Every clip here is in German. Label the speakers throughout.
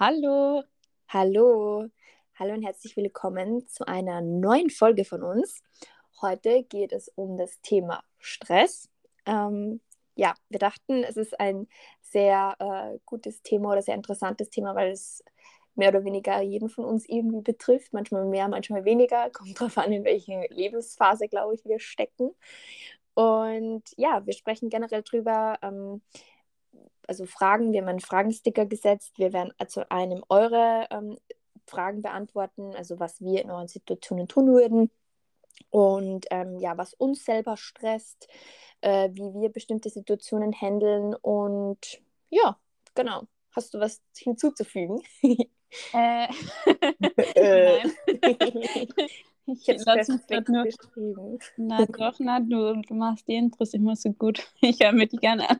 Speaker 1: Hallo.
Speaker 2: Hallo. Hallo und herzlich willkommen zu einer neuen Folge von uns. Heute geht es um das Thema Stress. Ähm, ja, wir dachten, es ist ein sehr äh, gutes Thema oder sehr interessantes Thema, weil es mehr oder weniger jeden von uns irgendwie betrifft. Manchmal mehr, manchmal weniger. Kommt darauf an, in welche Lebensphase, glaube ich, wir stecken. Und ja, wir sprechen generell drüber. Ähm, also Fragen, wir haben einen Fragensticker gesetzt. Wir werden zu einem eure ähm, Fragen beantworten, also was wir in euren Situationen tun würden und ähm, ja, was uns selber stresst, äh, wie wir bestimmte Situationen handeln und ja, genau. Hast du was hinzuzufügen?
Speaker 1: Äh,
Speaker 2: Äh.
Speaker 1: ich
Speaker 2: hätte
Speaker 1: mich
Speaker 2: perfekt
Speaker 1: nur.
Speaker 2: beschrieben.
Speaker 1: Na doch, na, du, du machst die Intros immer so gut. Ich höre mir die gerne an.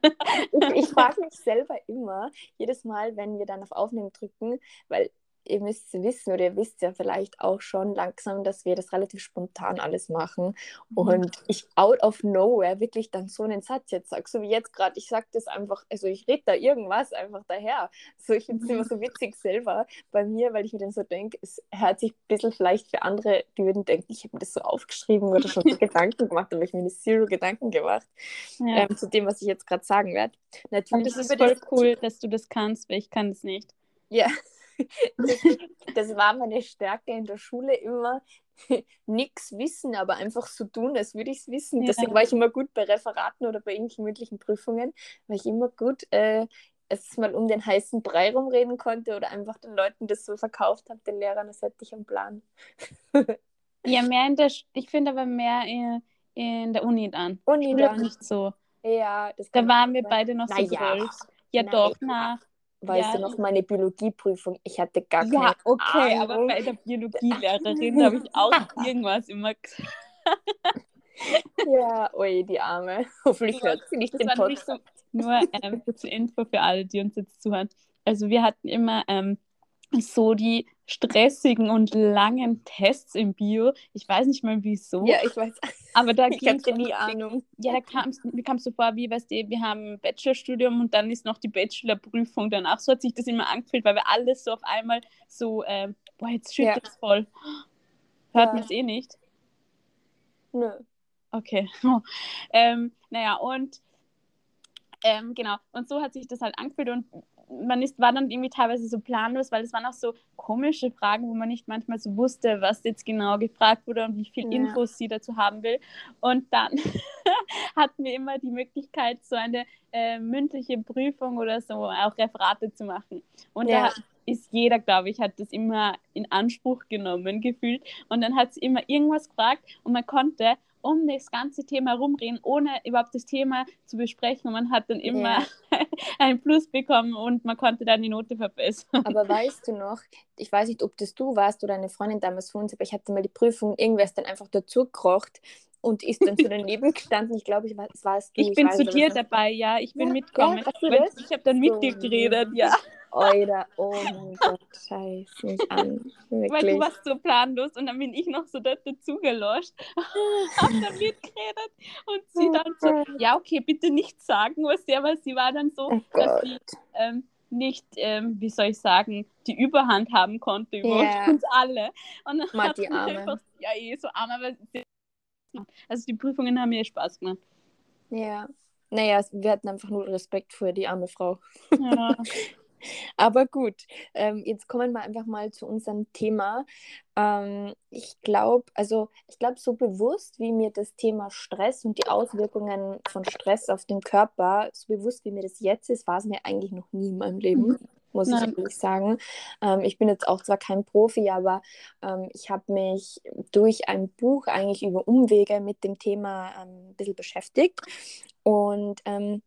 Speaker 2: Ich, ich frage mich selber immer, jedes Mal, wenn wir dann auf Aufnehmen drücken, weil ihr müsst wissen oder ihr wisst ja vielleicht auch schon langsam, dass wir das relativ spontan alles machen und ich out of nowhere wirklich dann so einen Satz jetzt sage, so wie jetzt gerade, ich sage das einfach, also ich rede da irgendwas einfach daher. So, ich finde es immer so witzig selber bei mir, weil ich mir dann so denke, es hört sich ein bisschen vielleicht für andere, die würden denken, ich habe mir das so aufgeschrieben oder schon so Gedanken gemacht, aber ich habe mir zero Gedanken gemacht
Speaker 1: Ja.
Speaker 2: ähm, zu dem, was ich jetzt gerade sagen werde. Natürlich
Speaker 1: das ist
Speaker 2: über
Speaker 1: voll cool, dass du das kannst, weil ich kann das nicht.
Speaker 2: Ja, das, das war meine Stärke in der Schule immer. Nichts wissen, aber einfach so tun, als würde ich es wissen.
Speaker 1: Ja.
Speaker 2: Deswegen war ich immer gut bei Referaten oder bei irgendwelchen mündlichen Prüfungen, weil ich immer gut äh, es mal um den heißen Brei rumreden konnte oder einfach den Leuten das so verkauft habe, den Lehrern, das hätte ich am Plan.
Speaker 1: Ja, mehr in der, ich finde aber mehr in, in der Uni dann.
Speaker 2: Uni
Speaker 1: Schule
Speaker 2: dann.
Speaker 1: nicht so.
Speaker 2: Ja, das
Speaker 1: Da waren wir
Speaker 2: sein.
Speaker 1: beide noch so
Speaker 2: Naja.
Speaker 1: zwölf. Ja,
Speaker 2: Nein.
Speaker 1: doch, na.
Speaker 2: Weißt
Speaker 1: Ja.
Speaker 2: du noch, meine Biologieprüfung, ich hatte gar
Speaker 1: Ja,
Speaker 2: keine
Speaker 1: okay,
Speaker 2: Ahnung.
Speaker 1: aber bei der Biologielehrerin habe ich auch irgendwas immer gesagt.
Speaker 2: Ja, oi, die Arme. Hoffentlich hört sie nicht
Speaker 1: Das
Speaker 2: den Podcast.
Speaker 1: so, nur ähm, zur Info für alle, die uns jetzt zuhören. Also wir hatten immer ähm, so die stressigen und langen Tests im Bio. Ich weiß nicht mal wieso,
Speaker 2: Ja, ich weiß.
Speaker 1: aber da
Speaker 2: Ich hatte nie Ahnung.
Speaker 1: Ja, da kam es so vor, wie, weißt du, wir haben ein Bachelorstudium und dann ist noch die Bachelorprüfung danach. So hat sich das immer angefühlt, weil wir alles so auf einmal so, ähm, boah, jetzt schüttet es voll. Hört
Speaker 2: Ja.
Speaker 1: man es eh nicht?
Speaker 2: Nö.
Speaker 1: Okay. ähm, naja, und ähm, genau, und so hat sich das halt angefühlt und man ist, war dann irgendwie teilweise so planlos, weil es waren auch so komische Fragen, wo man nicht manchmal so wusste, was jetzt genau gefragt wurde und wie viel
Speaker 2: Ja.
Speaker 1: Infos sie dazu haben will. Und dann hatten wir immer die Möglichkeit, so eine äh, mündliche Prüfung oder so auch Referate zu machen. Und
Speaker 2: Ja.
Speaker 1: da ist jeder, glaube ich, hat das immer in Anspruch genommen gefühlt. Und dann hat sie immer irgendwas gefragt und man konnte um das ganze Thema herumreden, ohne überhaupt das Thema zu besprechen. Und man hat dann immer
Speaker 2: Ja.
Speaker 1: einen Plus bekommen und man konnte dann die Note verbessern.
Speaker 2: Aber weißt du noch, ich weiß nicht, ob das du warst oder eine Freundin damals von uns, aber ich hatte mal die Prüfung, irgendwer ist dann einfach dazu gekrocht und ist dann so daneben gestanden. Ich glaube, ich war, es warst du.
Speaker 1: Ich bin
Speaker 2: weiß
Speaker 1: zu dir dabei, ja. Ich bin
Speaker 2: Ja,
Speaker 1: mitgekommen.
Speaker 2: ja,
Speaker 1: Weil ich habe dann mit
Speaker 2: So
Speaker 1: dir geredet, ja.
Speaker 2: Oida, oh mein Gott, scheiß mich an.
Speaker 1: Weil du warst so planlos und dann bin ich noch so dazu gelöscht, hab dann mitgeredet und sie dann so, ja, okay, bitte nicht sagen, was sie, aber sie war dann so,
Speaker 2: Oh
Speaker 1: dass sie ähm, nicht, ähm, wie soll ich sagen, die Überhand haben konnte über
Speaker 2: Ja.
Speaker 1: uns alle. Und dann
Speaker 2: Mann,
Speaker 1: hat
Speaker 2: die
Speaker 1: sie
Speaker 2: Arme.
Speaker 1: einfach, ja, eh so arm, aber sie, also die Prüfungen haben mir Spaß gemacht.
Speaker 2: Ja. Naja, wir hatten einfach nur Respekt vor die arme Frau.
Speaker 1: Ja.
Speaker 2: Aber gut, ähm, jetzt kommen wir einfach mal zu unserem Thema. Ähm, ich glaube, also ich glaube, so bewusst, wie mir das Thema Stress und die Auswirkungen von Stress auf den Körper, so bewusst wie mir das jetzt ist, war es mir eigentlich noch nie in meinem Leben, muss
Speaker 1: Nein.
Speaker 2: ich ehrlich sagen. Ähm, ich bin jetzt auch zwar kein Profi, aber ähm, ich habe mich durch ein Buch eigentlich über Umwege mit dem Thema ähm, ein bisschen beschäftigt. Und ähm,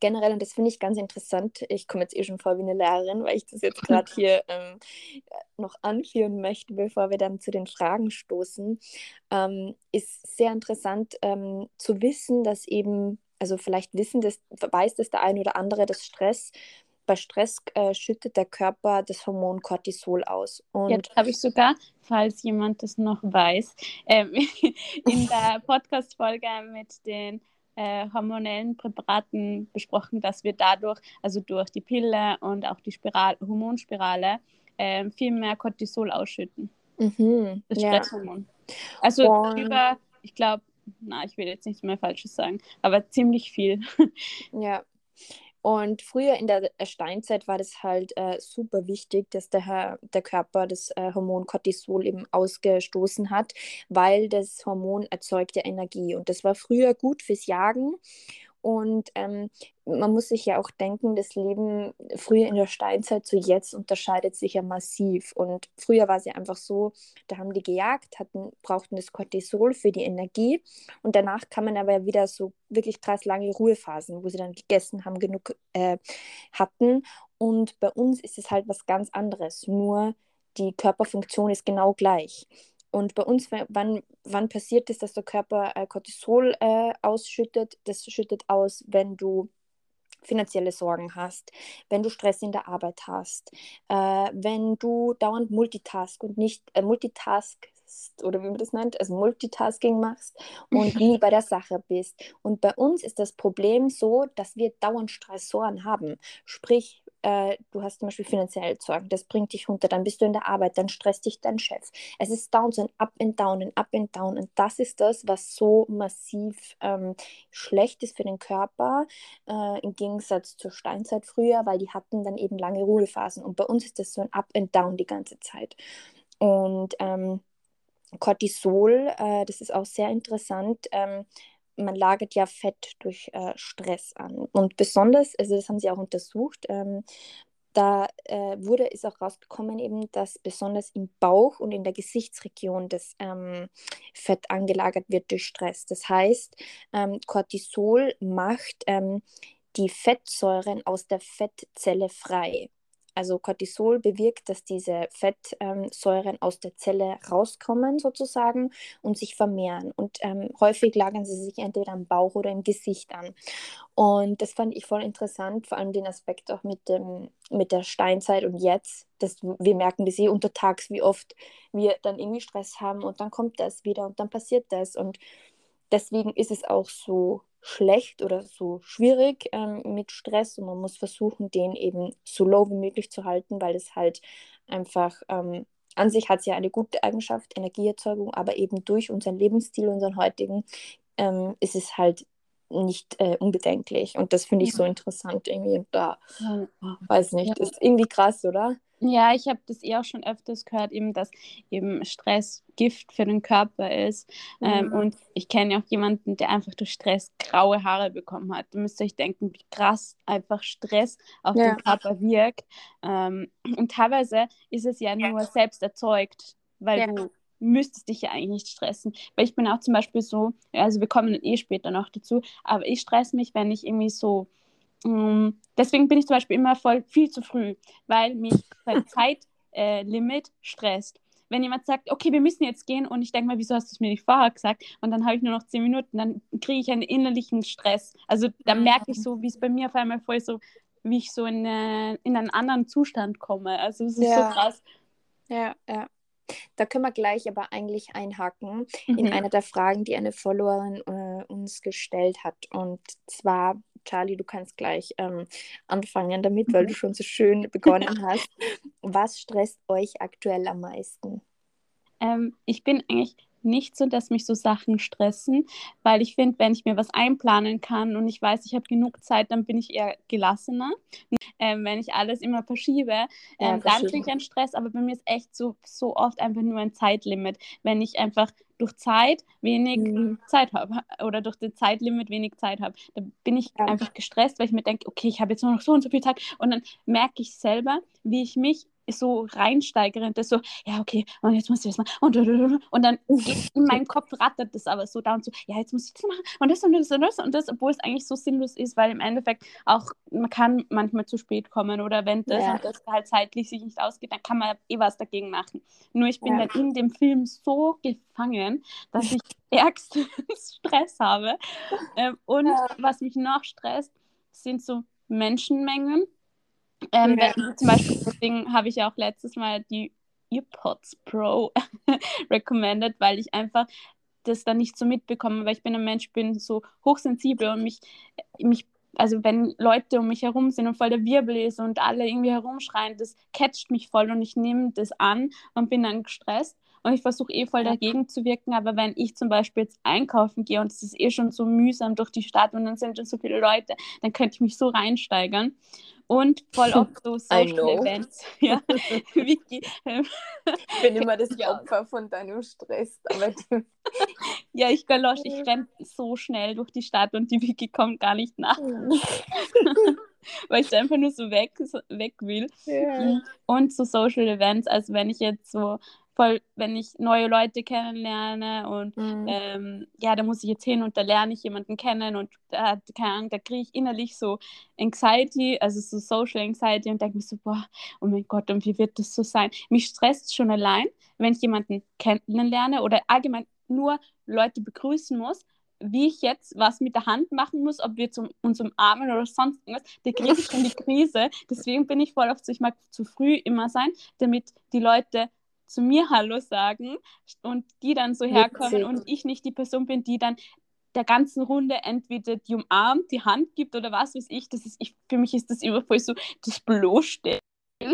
Speaker 2: generell, und das finde ich ganz interessant, ich komme jetzt eh schon vor wie eine Lehrerin, weil ich das jetzt gerade hier ähm, noch anführen möchte, bevor wir dann zu den Fragen stoßen, ähm, ist sehr interessant ähm, zu wissen, dass eben, also vielleicht wissen das, weiß das der eine oder andere, dass Stress, bei Stress äh, schüttet der Körper das Hormon Cortisol aus. Und
Speaker 1: Jetzt habe ich sogar, falls jemand das noch weiß, ähm, in der Podcast-Folge mit den äh, hormonellen Präparaten besprochen, dass wir dadurch, also durch die Pille und auch die Spiral Hormonspirale, äh, viel mehr Cortisol ausschütten. Mhm, das ja. Stresshormon. Also und... über, ich glaube, na, ich will jetzt nichts mehr Falsches sagen, aber ziemlich viel.
Speaker 2: Ja. Und früher in der Steinzeit war das halt äh, super wichtig, dass der, der Körper das äh, Hormon Cortisol eben ausgestoßen hat, weil das Hormon erzeugt ja Energie. Und das war früher gut fürs Jagen. Und ähm, man muss sich ja auch denken, das Leben früher in der Steinzeit zu jetzt unterscheidet sich ja massiv. Und früher war es ja einfach so, da haben die gejagt, hatten, brauchten das Cortisol für die Energie. Und danach kann man aber wieder so wirklich krass lange Ruhephasen, wo sie dann gegessen haben, genug äh, hatten. Und bei uns ist es halt was ganz anderes. Nur die Körperfunktion ist genau gleich. Und bei uns, wann, wann passiert es, dass der Körper äh, Cortisol äh, ausschüttet? Das schüttet aus, wenn du finanzielle Sorgen hast, wenn du Stress in der Arbeit hast, äh, wenn du dauernd Multitask und nicht äh, Multitask oder wie man das nennt, also Multitasking machst und nie bei der Sache bist. Und bei uns ist das Problem so, dass wir dauernd Stressoren haben. Sprich, äh, du hast zum Beispiel finanzielle Sorgen, das bringt dich runter, dann bist du in der Arbeit, dann stresst dich dein Chef. Es ist down, so ein Up and Down, ein Up and Down. Und das ist das, was so massiv ähm, schlecht ist für den Körper, äh, im Gegensatz zur Steinzeit früher, weil die hatten dann eben lange Ruhephasen. Und bei uns ist das so ein Up and Down die ganze Zeit. Und ähm, Cortisol, äh, das ist auch sehr interessant. Ähm, man lagert ja Fett durch äh, Stress an. Und besonders, also das haben sie auch untersucht, ähm, da äh, wurde ist auch rausgekommen eben, dass besonders im Bauch und in der Gesichtsregion das ähm, Fett angelagert wird durch Stress. Das heißt, ähm, Cortisol macht ähm, die Fettsäuren aus der Fettzelle frei. Also Cortisol bewirkt, dass diese Fettsäuren aus der Zelle rauskommen sozusagen und sich vermehren. Und ähm, häufig lagern sie sich entweder am Bauch oder im Gesicht an. Und das fand ich voll interessant, vor allem den Aspekt auch mit, dem, mit der Steinzeit und jetzt. Dass wir merken das eh untertags, wie oft wir dann irgendwie Stress haben und dann kommt das wieder und dann passiert das. Und deswegen ist es auch so schlecht oder so schwierig ähm, mit Stress und man muss versuchen, den eben so low wie möglich zu halten, weil es halt einfach ähm, an sich hat es ja eine gute Eigenschaft, Energieerzeugung, aber eben durch unseren Lebensstil, unseren heutigen, ähm, ist es halt nicht äh, unbedenklich. Und das finde ich ja. so interessant irgendwie. Und da, ja. weiß nicht, ja. ist irgendwie krass, oder?
Speaker 1: Ja, ich habe das eh auch schon öfters gehört, eben, dass eben Stress Gift für den Körper ist. Ähm, mhm. Ähm, und ich kenne ja auch jemanden, der einfach durch Stress graue Haare bekommen hat. Da müsst ihr euch denken, wie krass einfach Stress auf ja. den Körper wirkt. Ähm, und teilweise ist es ja nur selbst erzeugt, weil ja. du müsstest dich ja eigentlich nicht stressen. Weil ich bin auch zum Beispiel so, also wir kommen eh später noch dazu, aber ich stress mich, wenn ich irgendwie so deswegen bin ich zum Beispiel immer voll viel zu früh, weil mich sein Zeitlimit äh, stresst. Wenn jemand sagt, okay, wir müssen jetzt gehen und ich denke mal, wieso hast du es mir nicht vorher gesagt? Und dann habe ich nur noch zehn Minuten, dann kriege ich einen innerlichen Stress. Also da merke ich so, wie es bei mir auf einmal voll so, wie ich so in, äh, in einen anderen Zustand komme. Also es ist ja. so krass.
Speaker 2: Ja, ja. Da können wir gleich aber eigentlich einhaken mhm. in einer der Fragen, die eine Followerin äh, uns gestellt hat. Und zwar, Charlie, du kannst gleich ähm, anfangen damit, weil mhm. du schon so schön begonnen hast. Was stresst euch aktuell am meisten?
Speaker 1: Ähm, ich bin eigentlich nicht so, dass mich so Sachen stressen, weil ich finde, wenn ich mir was einplanen kann und ich weiß, ich habe genug Zeit, dann bin ich eher gelassener. Ähm, wenn ich alles immer verschiebe, ähm, ja, dann kriege ich einen Stress, aber bei mir ist echt so, so oft einfach nur ein Zeitlimit. Wenn ich einfach durch Zeit wenig mhm. Zeit habe oder durch das Zeitlimit wenig Zeit habe, dann bin ich ja. einfach gestresst, weil ich mir denke, okay, ich habe jetzt nur noch so und so viel Zeit und dann merke ich selber, wie ich mich so reinsteigere und das so, ja, okay, und jetzt muss ich das machen und, und, dann geht in meinem Kopf rattert das aber so da und so, ja, jetzt muss ich das machen und das und das und das und das, obwohl es eigentlich so sinnlos ist, weil im Endeffekt auch, man kann manchmal zu spät kommen oder wenn das ja. das halt zeitlich sich nicht ausgeht, dann kann man eh was dagegen machen. Nur ich bin ja. dann in dem Film so gefangen, dass ich ärgsten Stress habe ähm, und ja. was mich noch stresst, sind so Menschenmengen ähm, ja. wenn, zum Beispiel, deswegen habe ich ja auch letztes Mal die EarPods Pro recommended, weil ich einfach das dann nicht so mitbekomme, weil ich bin ein Mensch, bin so hochsensibel und mich, mich also wenn Leute um mich herum sind und voll der Wirbel ist und alle irgendwie herumschreien, das catcht mich voll und ich nehme das an und bin dann gestresst. Und ich versuche eh voll dagegen zu wirken, aber wenn ich zum Beispiel jetzt einkaufen gehe und es ist eh schon so mühsam durch die Stadt und dann sind schon so viele Leute, dann könnte ich mich so reinsteigern. Und voll oft so Social Events. Ja,
Speaker 2: Vicky. Ähm, ich bin immer das. Opfer von deinem Stress.
Speaker 1: Ja, ich galosch, ich renne so schnell durch die Stadt und die Vicky kommt gar nicht nach. Weil ich einfach nur so weg, so weg will. Ja. Und so Social Events, also wenn ich jetzt so voll, wenn ich neue Leute kennenlerne und mhm. ähm, ja, da muss ich jetzt hin und da lerne ich jemanden kennen und da, keine Ahnung, da kriege ich innerlich so Anxiety, also so Social Anxiety und denke mir so, boah, oh mein Gott, und wie wird das so sein? Mich stresst schon allein, wenn ich jemanden kennenlerne oder allgemein nur Leute begrüßen muss, wie ich jetzt was mit der Hand machen muss, ob wir zum, uns umarmen oder sonst irgendwas, da kriege ich schon die Krise. Deswegen bin ich voll oft so, ich mag zu früh immer sein, damit die Leute zu mir Hallo sagen und die dann so herkommen Witzig. und ich nicht die Person bin, die dann der ganzen Runde entweder die umarmt, die Hand gibt oder was weiß ich. Das ist, ich für mich ist das immer voll so das Bloßstellen.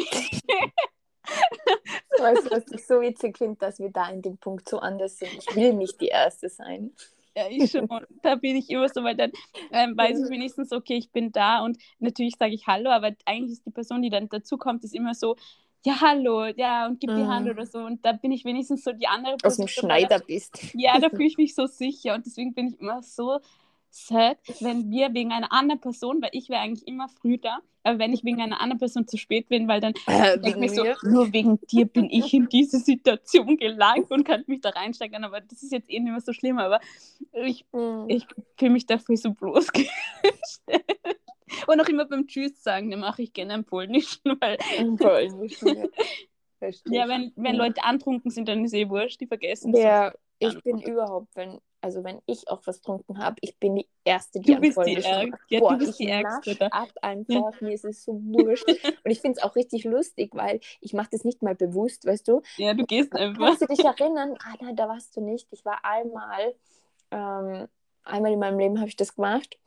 Speaker 2: weißt du, was ich so witzig finde, dass wir da in dem Punkt so anders sind. Ich will nicht die Erste sein.
Speaker 1: Ja, ich schon. da bin ich immer so, weil dann ähm, weiß ich wenigstens, okay, ich bin da und natürlich sage ich Hallo, aber eigentlich ist die Person, die dann dazukommt, ist immer so, ja, hallo, ja, und gib die Hand mhm. oder so. Und da bin ich wenigstens so die andere
Speaker 2: Person. Aus dem Schneider da, bist.
Speaker 1: Ja, da fühle ich mich so sicher. Und deswegen bin ich immer so sad, wenn wir wegen einer anderen Person, weil ich wäre eigentlich immer früh da, aber wenn ich wegen einer anderen Person zu spät bin, weil dann äh, denke ich so, nur wegen dir bin ich in diese Situation gelangt und kann mich da reinsteigern, aber das ist jetzt eh nicht mehr so schlimm, aber ich, mhm. ich fühle mich dafür so bloßgestellt. Und auch immer beim Tschüss sagen, dann mache ich gerne einen polnischen, weil. Im polnischen, ja. ja, wenn, wenn Leute antrunken sind, dann ist eh wurscht, die vergessen
Speaker 2: Ja, ich bin überhaupt, wenn, also wenn ich auch was getrunken habe, ich bin die Erste, die
Speaker 1: du bist die Ärg ja, Boah, du bist die Ärgste.
Speaker 2: ab einfach, ja. mir ist es so wurscht. Und ich finde es auch richtig lustig, weil ich mache das nicht mal bewusst, weißt du?
Speaker 1: Ja, du gehst einfach.
Speaker 2: Kannst du dich erinnern? Ah nein, da warst du nicht. Ich war einmal, ähm, einmal in meinem Leben habe ich das gemacht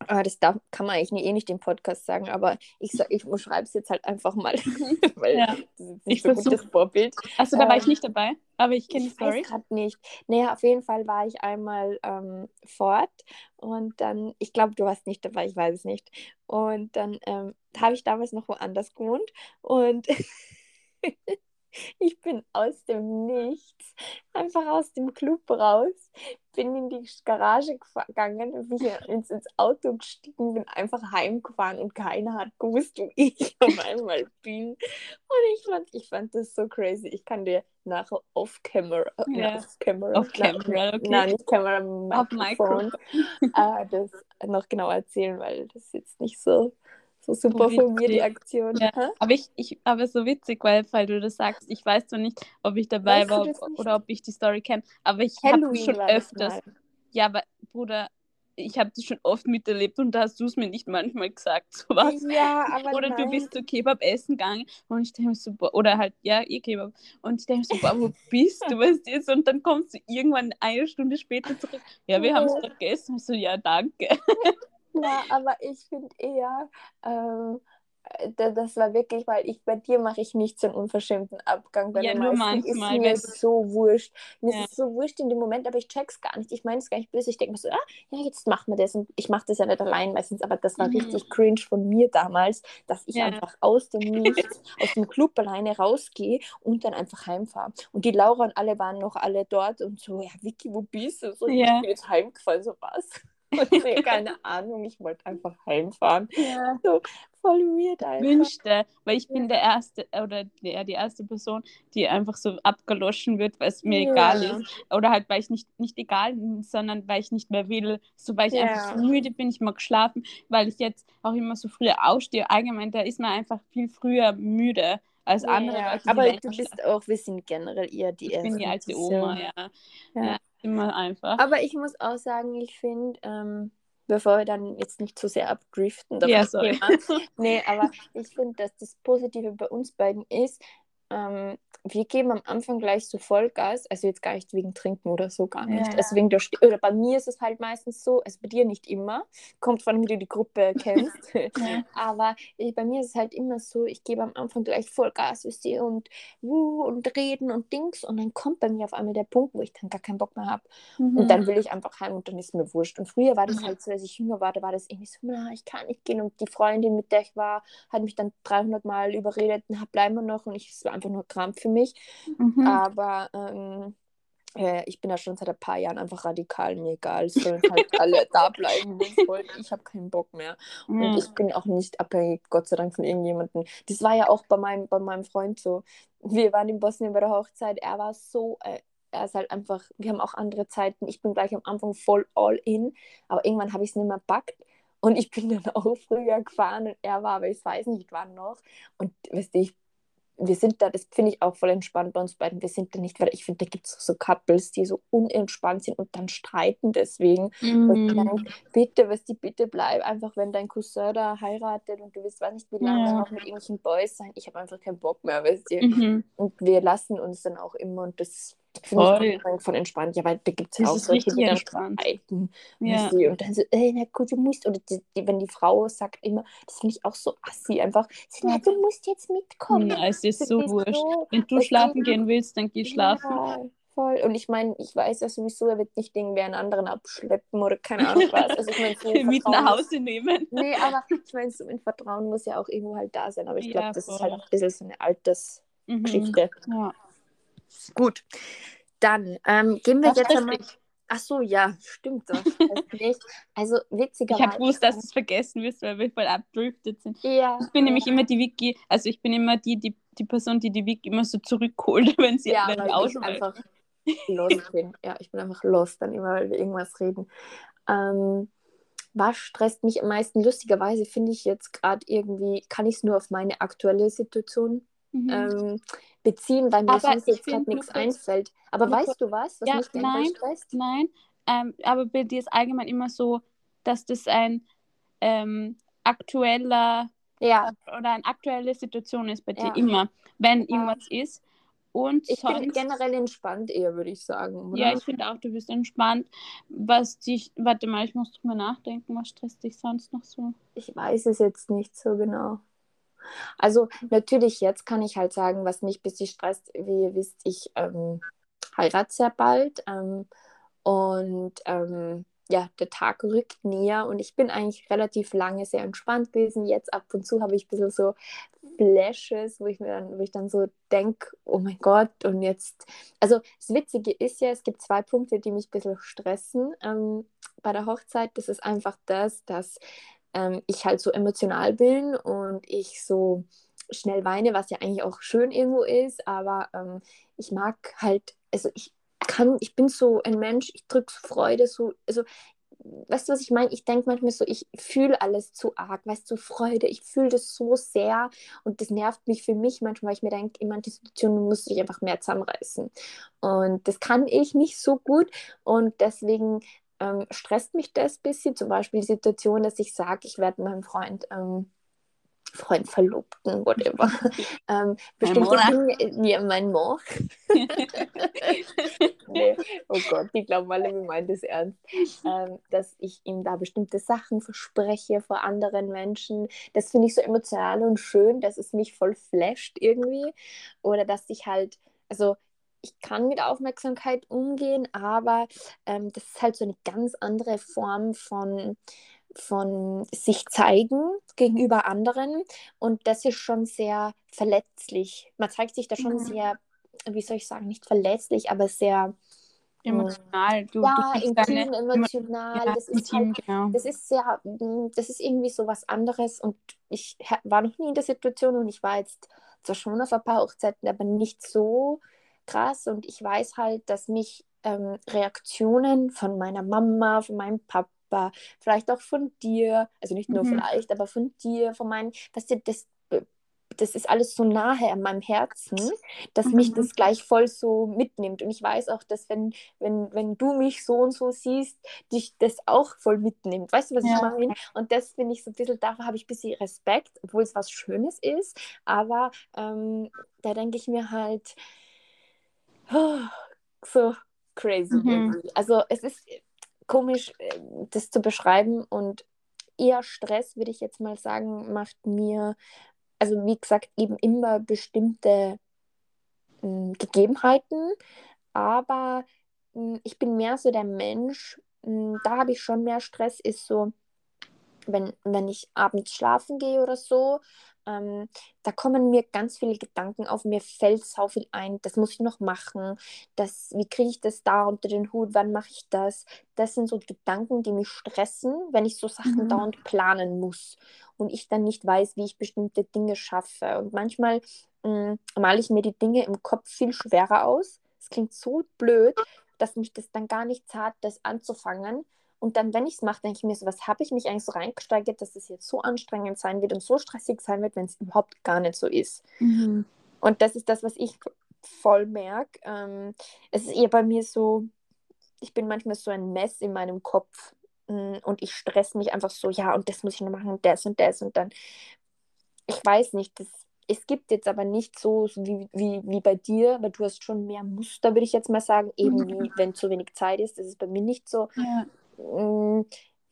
Speaker 2: Ah, das darf, kann man eigentlich nie, eh nicht im Podcast sagen, aber ich, ich schreibe es jetzt halt einfach mal, weil ja. das ist nicht ich so versuch... gutes Vorbild.
Speaker 1: Achso, da ähm, war ich ähm, nicht dabei, aber ich kenne die Story.
Speaker 2: Ich gerade nicht. Naja, auf jeden Fall war ich einmal ähm, fort und dann, ich glaube, du warst nicht dabei, ich weiß es nicht. Und dann ähm, habe ich damals noch woanders gewohnt und Ich bin aus dem Nichts, einfach aus dem Club raus, bin in die Garage gegangen, bin ins, ins Auto gestiegen, bin einfach heimgefahren und keiner hat gewusst, wo ich auf einmal bin. Und ich fand, ich fand das so crazy. Ich kann dir nachher off-camera,
Speaker 1: yeah. off-camera,
Speaker 2: off-camera, okay. nein, nicht Camera, Mikrofon, äh, das noch genau erzählen, weil das jetzt nicht so so super so von mir die Aktion.
Speaker 1: Ja. Aber ich, ich, aber so witzig, weil, weil du das sagst, ich weiß zwar nicht, ob ich dabei weißt war oder ob ich die Story kenne, aber ich habe schon öfters. Ja, aber Bruder, ich habe das schon oft miterlebt und da hast du es mir nicht manchmal gesagt, sowas.
Speaker 2: Ja, aber
Speaker 1: Oder
Speaker 2: nein.
Speaker 1: du bist so Kebab essen gegangen und ich denke mir so, boah, oder halt, ja, ihr Kebab. Und ich denke mir so, boah, wo bist du, was ist? Und dann kommst du irgendwann eine Stunde später zurück, ja, wir haben es gerade gegessen. Ich so, ja, danke.
Speaker 2: Ja, aber ich finde eher, ähm, das war wirklich, weil ich bei dir mache ich nicht so einen unverschämten Abgang. Bei
Speaker 1: ja, nur manchmal.
Speaker 2: Ist mir so wurscht. Mir ja. ist es so wurscht in dem Moment, aber ich check's gar nicht. Ich meine es gar nicht böse. Ich denke mir so, ah, ja, jetzt machen wir das. Und ich mache das ja nicht allein meistens, aber das war mhm. richtig cringe von mir damals, dass ich ja. einfach aus dem Nichts, aus dem Club alleine rausgehe und dann einfach heimfahre. Und die Laura und alle waren noch alle dort und so, ja, Vicky, wo bist du? So, ja. ich bin jetzt heimgefallen, so was. Und keine Ahnung, ich wollte einfach heimfahren. Ja. So voll weird einfach.
Speaker 1: Wünschte, weil ich bin der erste oder der, die erste Person, die einfach so abgeloschen wird, weil es mir ja. egal ist. Oder halt, weil ich nicht, nicht egal bin, sondern weil ich nicht mehr will. So, weil ich ja. einfach so müde bin, ich mag schlafen, weil ich jetzt auch immer so früh aufstehe. Allgemein, da ist man einfach viel früher müde als andere
Speaker 2: ja, Leute. Aber du bist auch, wir sind generell eher die
Speaker 1: Ich bin die alte Oma, ja. ja. ja. Immer einfach.
Speaker 2: Aber ich muss auch sagen, ich finde, ähm, bevor wir dann jetzt nicht zu sehr abdriften,
Speaker 1: ja, sorry.
Speaker 2: nee, aber ich finde, dass das Positive bei uns beiden ist, ähm, wir geben am Anfang gleich so Vollgas, also jetzt gar nicht wegen Trinken oder so, gar nicht.
Speaker 1: Ja,
Speaker 2: Also wegen der oder bei mir ist es halt meistens so, also bei dir nicht immer, kommt von wie du die Gruppe kennst,
Speaker 1: Ja.
Speaker 2: aber ich, bei mir ist es halt immer so, ich gebe am Anfang gleich Vollgas, wisst ihr, und wuh, und reden und Dings und dann kommt bei mir auf einmal der Punkt, wo ich dann gar keinen Bock mehr habe
Speaker 1: Mhm.
Speaker 2: und dann will ich einfach heim und dann ist mir wurscht. Und früher war das
Speaker 1: Mhm.
Speaker 2: halt so, als ich jünger war, da war das irgendwie so, na, ich kann nicht gehen. Und die Freundin, mit der ich war, hat mich dann 300 Mal überredet, na, bleiben wir noch. Und ich, war einfach nur Krampf für mich.
Speaker 1: Mhm.
Speaker 2: Aber ähm, äh, ich bin da schon seit ein paar Jahren einfach radikal, mir egal. Es sollen halt alle da bleiben, wo. Ich habe keinen Bock mehr. Und
Speaker 1: Ja.
Speaker 2: ich bin auch nicht abhängig, Gott sei Dank, von irgendjemandem. Das war ja auch bei meinem, bei meinem Freund so. Wir waren in Bosnien bei der Hochzeit. Er war so, äh, er ist halt einfach, wir haben auch andere Zeiten. Ich bin gleich am Anfang voll all in, aber irgendwann habe ich es nicht mehr packt. Und ich bin dann auch früher gefahren und er war, aber ich weiß nicht wann noch. Und weißt du, ich, wir sind da, das finde ich auch voll entspannt bei uns beiden. Wir sind da nicht, weil ich finde, da gibt es so Couples, die so unentspannt sind und dann streiten deswegen.
Speaker 1: Mhm.
Speaker 2: denke, bitte, was die bitte bleib einfach, wenn dein Cousin da heiratet und du willst, weiß nicht, wie lange
Speaker 1: Ja.
Speaker 2: noch mit irgendwelchen Boys sein. Ich habe einfach keinen Bock mehr, weißt du.
Speaker 1: Mhm.
Speaker 2: Und wir lassen uns dann auch immer und das
Speaker 1: Voll.
Speaker 2: von entspannt. Ja, weil da gibt es ja auch solche, die dann streiten.
Speaker 1: Ja.
Speaker 2: Und dann so, ey, na gut, du musst. Oder die, die, wenn die Frau sagt immer, das finde ich auch so assi, einfach, so, na, du musst jetzt mitkommen.
Speaker 1: Na, es ist
Speaker 2: Das
Speaker 1: so
Speaker 2: ist
Speaker 1: wurscht.
Speaker 2: so-
Speaker 1: Wenn du schlafen gehen willst, dann geh schlafen.
Speaker 2: ja, voll. Und ich meine, ich weiß ja sowieso, er wird nicht irgendwie einen anderen abschleppen oder keine Ahnung was. Also ich meine, so
Speaker 1: Mit nach Hause nehmen.
Speaker 2: Nee, aber ich meine, so ein Vertrauen muss ja auch irgendwo halt da sein. Aber ich glaube,
Speaker 1: Ja,
Speaker 2: das ist halt auch ein bisschen so eine Altersgeschichte.
Speaker 1: Mhm. Ja.
Speaker 2: Gut. Dann ähm, gehen wir
Speaker 1: Was
Speaker 2: jetzt einmal. Ach so, ja, stimmt. Das. Also
Speaker 1: Ich
Speaker 2: witzigerweise.
Speaker 1: habe gewusst, dass du es vergessen wirst, weil wir voll abdriftet sind.
Speaker 2: Ja,
Speaker 1: Ich bin nämlich immer die Wiki, also ich bin immer die, die, die Person, die die Wiki immer so zurückholt, wenn sie
Speaker 2: ja,
Speaker 1: wenn
Speaker 2: weil ich einfach lost bin. Ja, ich bin einfach lost dann immer, weil wir irgendwas reden. Ähm, was stresst mich am meisten? Lustigerweise finde ich jetzt gerade irgendwie, kann ich es nur auf meine aktuelle Situation
Speaker 1: Mhm.
Speaker 2: ähm, beziehen, weil mir
Speaker 1: Aber
Speaker 2: sonst jetzt gerade nichts einfällt. Aber
Speaker 1: nur
Speaker 2: weißt du was, was
Speaker 1: Ja,
Speaker 2: mich
Speaker 1: nein.
Speaker 2: stresst?
Speaker 1: Nein, ähm, aber bei dir ist allgemein immer so, dass das ein ähm, aktueller
Speaker 2: Ja,
Speaker 1: oder eine aktuelle Situation ist bei dir
Speaker 2: Ja.
Speaker 1: immer, wenn irgendwas ist. Und
Speaker 2: ich bin
Speaker 1: sonst,
Speaker 2: generell entspannt eher, würde ich sagen. Oder?
Speaker 1: ja, ich finde auch, du bist entspannt. Was dich, warte mal, ich muss drüber nachdenken, was stresst dich sonst noch so?
Speaker 2: Ich weiß es jetzt nicht so genau. Also natürlich jetzt kann ich halt sagen, was mich ein bisschen stresst, wie ihr wisst, ich ähm, heirate sehr bald ähm, und ähm, ja, der Tag rückt näher und ich bin eigentlich relativ lange sehr entspannt gewesen. Jetzt ab und zu habe ich ein bisschen so Flashes, wo ich mir dann, wo ich dann so denke, oh mein Gott, und jetzt, also das Witzige ist ja, es gibt zwei Punkte, die mich ein bisschen stressen ähm, bei der Hochzeit. Das ist einfach das, dass ähm, ich halt so emotional bin und ich so schnell weine, was ja eigentlich auch schön irgendwo ist, aber ähm, ich mag halt, also ich kann, ich bin so ein Mensch, ich drücke so Freude, so, also weißt du, was ich meine? Ich denke manchmal so, ich fühle alles zu arg, weißt du, Freude, ich fühle das so sehr und das nervt mich für mich manchmal, weil ich mir denke, in manchen Situationen musst du dich einfach mehr zusammenreißen. Und das kann ich nicht so gut und deswegen ähm, stresst mich das ein bisschen. Zum Beispiel die Situation, dass ich sage, ich werde meinem Freund, ähm, Freund Verlobten, whatever, ähm, bestimmte. Dinge, ja, mein Mann. nee, oh Gott, die glauben alle, wir meinen das ernst. Ähm, dass ich ihm da bestimmte Sachen verspreche vor anderen Menschen. Das finde ich so emotional und schön, dass es mich voll flasht irgendwie. Oder dass ich halt, also ich kann mit Aufmerksamkeit umgehen, aber ähm, das ist halt so eine ganz andere Form von, von sich zeigen gegenüber anderen. Und das ist schon sehr verletzlich. Man zeigt sich da schon
Speaker 1: Mhm.
Speaker 2: sehr, wie soll ich sagen, nicht verletzlich, aber sehr
Speaker 1: Emotional. Du,
Speaker 2: ja,
Speaker 1: du
Speaker 2: intim, emotional.
Speaker 1: ja,
Speaker 2: das ist
Speaker 1: intim,
Speaker 2: halt,
Speaker 1: genau.
Speaker 2: das ist sehr, mm, das ist irgendwie so was anderes und ich war noch nie in der Situation und ich war jetzt zwar schon auf ein paar Hochzeiten, aber nicht so krass und ich weiß halt, dass mich ähm, Reaktionen von meiner Mama, von meinem Papa, vielleicht auch von dir, also nicht nur
Speaker 1: Mhm.
Speaker 2: vielleicht, aber von dir, von meinen, weißt du, das das ist alles so nahe an meinem Herzen, dass mich das gleich voll so mitnimmt. Und ich weiß auch, dass wenn, wenn, wenn du mich so und so siehst, dich das auch voll mitnimmt. Weißt du, was ja. ich meine? Und das finde ich so ein bisschen, dafür habe ich ein bisschen Respekt, obwohl es was Schönes ist. Aber ähm, da denke ich mir halt, so crazy mhm. Also es ist komisch, äh, das zu beschreiben und eher Stress, würde ich jetzt mal sagen, macht mir, also wie gesagt, eben immer bestimmte äh, Gegebenheiten, aber äh, ich bin mehr so der Mensch, äh, da habe ich schon mehr Stress, ist so, wenn, wenn ich abends schlafen gehe oder so, ähm, da kommen mir ganz viele Gedanken auf, mir fällt so viel ein, das muss ich noch machen, das, wie kriege ich das da unter den Hut, wann mache ich das? Das sind so Gedanken, die mich stressen, wenn ich so Sachen mhm. dauernd planen muss und ich dann nicht weiß, wie ich bestimmte Dinge schaffe. Und manchmal mh, mm, male ich mir die Dinge im Kopf viel schwerer aus. Es klingt so blöd, dass mich das dann gar nicht zart, das anzufangen. Und dann, wenn ich es mache, denke ich mir so, was habe ich mich eigentlich so reingesteigert, dass es jetzt so anstrengend sein wird und so stressig sein wird, wenn es überhaupt gar nicht so ist. Mhm. Und das ist das, was ich voll merke. Ähm, es ist eher bei mir so, ich bin manchmal so ein Mess in meinem Kopf mm, und ich stress mich einfach so, ja, und das muss ich noch machen, und das und das und dann, ich weiß nicht, das, es gibt jetzt aber nicht so, so wie, wie, wie bei dir, weil du hast schon mehr Muster, würde ich jetzt mal sagen, eben mhm. wie wenn zu wenig Zeit ist, das ist bei mir nicht so. Ja. Mm,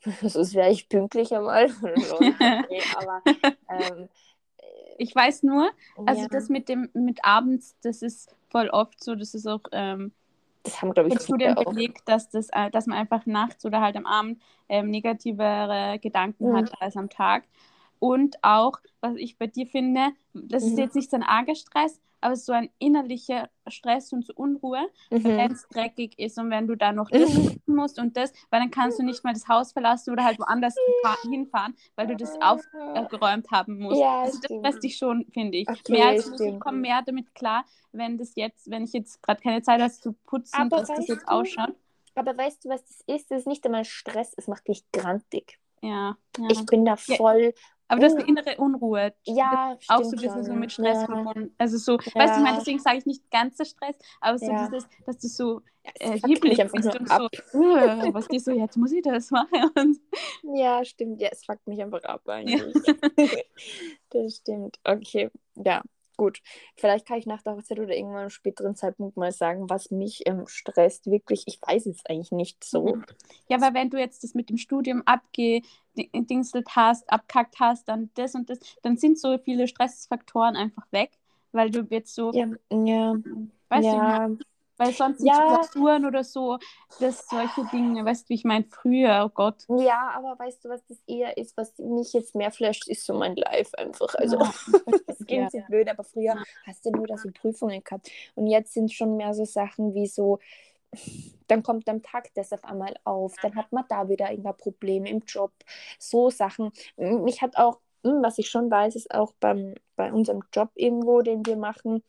Speaker 2: sonst wäre ich pünktlicher mal. okay,
Speaker 1: aber ähm, ich weiß nur, also ja. das mit dem mit abends, das ist voll oft so, das ist auch ähm,
Speaker 2: das haben, glaube ich,
Speaker 1: Studien belegt, dass, das, äh, dass man einfach nachts oder halt am Abend ähm, negativere Gedanken mhm. hat als am Tag. Und auch, was ich bei dir finde, das mhm. ist jetzt nicht so ein arger Stress, aber so ein innerlicher Stress und so Unruhe, mhm. wenn es dreckig ist und wenn du da noch das machen musst und das, weil dann kannst du nicht mal das Haus verlassen oder halt woanders hinfahren, weil du das aufgeräumt haben musst. Ja, also das lässt dich schon, finde ich. Okay, mehr als ich komme mehr damit klar, wenn das jetzt, wenn ich jetzt gerade keine Zeit habe zu putzen, aber dass das jetzt ausschaut.
Speaker 2: Aber weißt du, was das ist? Das ist nicht einmal Stress, es macht mich grantig.
Speaker 1: Ja,
Speaker 2: ja. Ich bin da voll
Speaker 1: aber das ist eine innere Unruhe. Ja, auch so ein bisschen schon. so mit Stress ja. verbunden. Also so, ja. weißt du, ich meine, deswegen sage ich nicht ganzer Stress, aber so ja. dieses, dass du so äh, hibbelig bist und ab. so, uh, was gehst du, jetzt muss ich das machen. Und
Speaker 2: ja, stimmt, ja, es fuckt mich einfach ab eigentlich. das stimmt, okay, ja. Gut, vielleicht kann ich nach der Hochzeit oder irgendwann einem späteren Zeitpunkt mal sagen, was mich ähm, stresst. Wirklich, ich weiß es eigentlich nicht so. Mhm.
Speaker 1: Ja, weil wenn du jetzt das mit dem Studium abgedingselt hast, abkackt hast, dann das und das, dann sind so viele Stressfaktoren einfach weg, weil du jetzt so.
Speaker 2: Ja, ja.
Speaker 1: Weißt ja. du, weil sonst ja. sind Klausuren oder so, das solche Dinge, weißt du, wie ich meine, früher, oh Gott.
Speaker 2: Ja, aber weißt du, was das eher ist, was mich jetzt mehr flasht, ist so mein Life einfach. Also, ja, das klingt ja. blöd, aber früher hast du nur da so Prüfungen gehabt. Und jetzt sind schon mehr so Sachen wie so, dann kommt am Tag das auf einmal auf, dann hat man da wieder irgendein Problem im Job, so Sachen. Mich hat auch, hm, was ich schon weiß, ist auch beim, bei unserem Job irgendwo, den wir machen,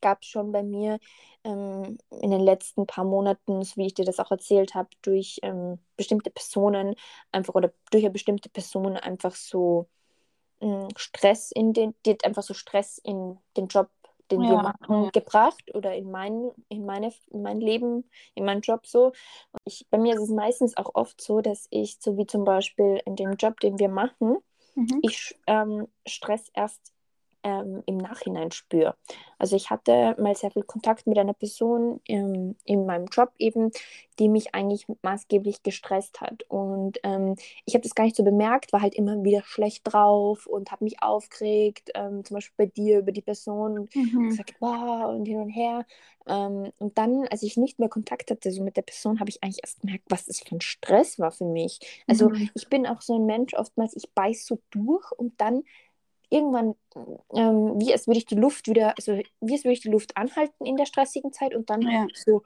Speaker 2: gab es schon bei mir ähm, in den letzten paar Monaten, so wie ich dir das auch erzählt habe, durch ähm, bestimmte Personen einfach oder durch eine bestimmte Person einfach so ähm, Stress in den, die hat einfach so Stress in den Job, den ja, wir machen, gebracht oder in mein, in, meine, in mein Leben, in meinen Job so. Ich, bei mir ist es meistens auch oft so, dass ich, so wie zum Beispiel in dem Job, den wir machen, mhm. ich ähm, Stress erst ähm, im Nachhinein spüre. Also ich hatte mal sehr viel Kontakt mit einer Person ähm, in meinem Job eben, die mich eigentlich maßgeblich gestresst hat. Und ähm, ich habe das gar nicht so bemerkt, war halt immer wieder schlecht drauf und habe mich aufgeregt, ähm, zum Beispiel bei dir über die Person mhm. gesagt, wow, und hin und her. Ähm, und dann, als ich nicht mehr Kontakt hatte so mit der Person, habe ich eigentlich erst gemerkt, was das für ein Stress war für mich. Also mhm. ich bin auch so ein Mensch, oftmals, ich beiß so durch und dann irgendwann, ähm, wie als würde ich die Luft wieder, also wie als würde ich die Luft anhalten in der stressigen Zeit und dann ja. so,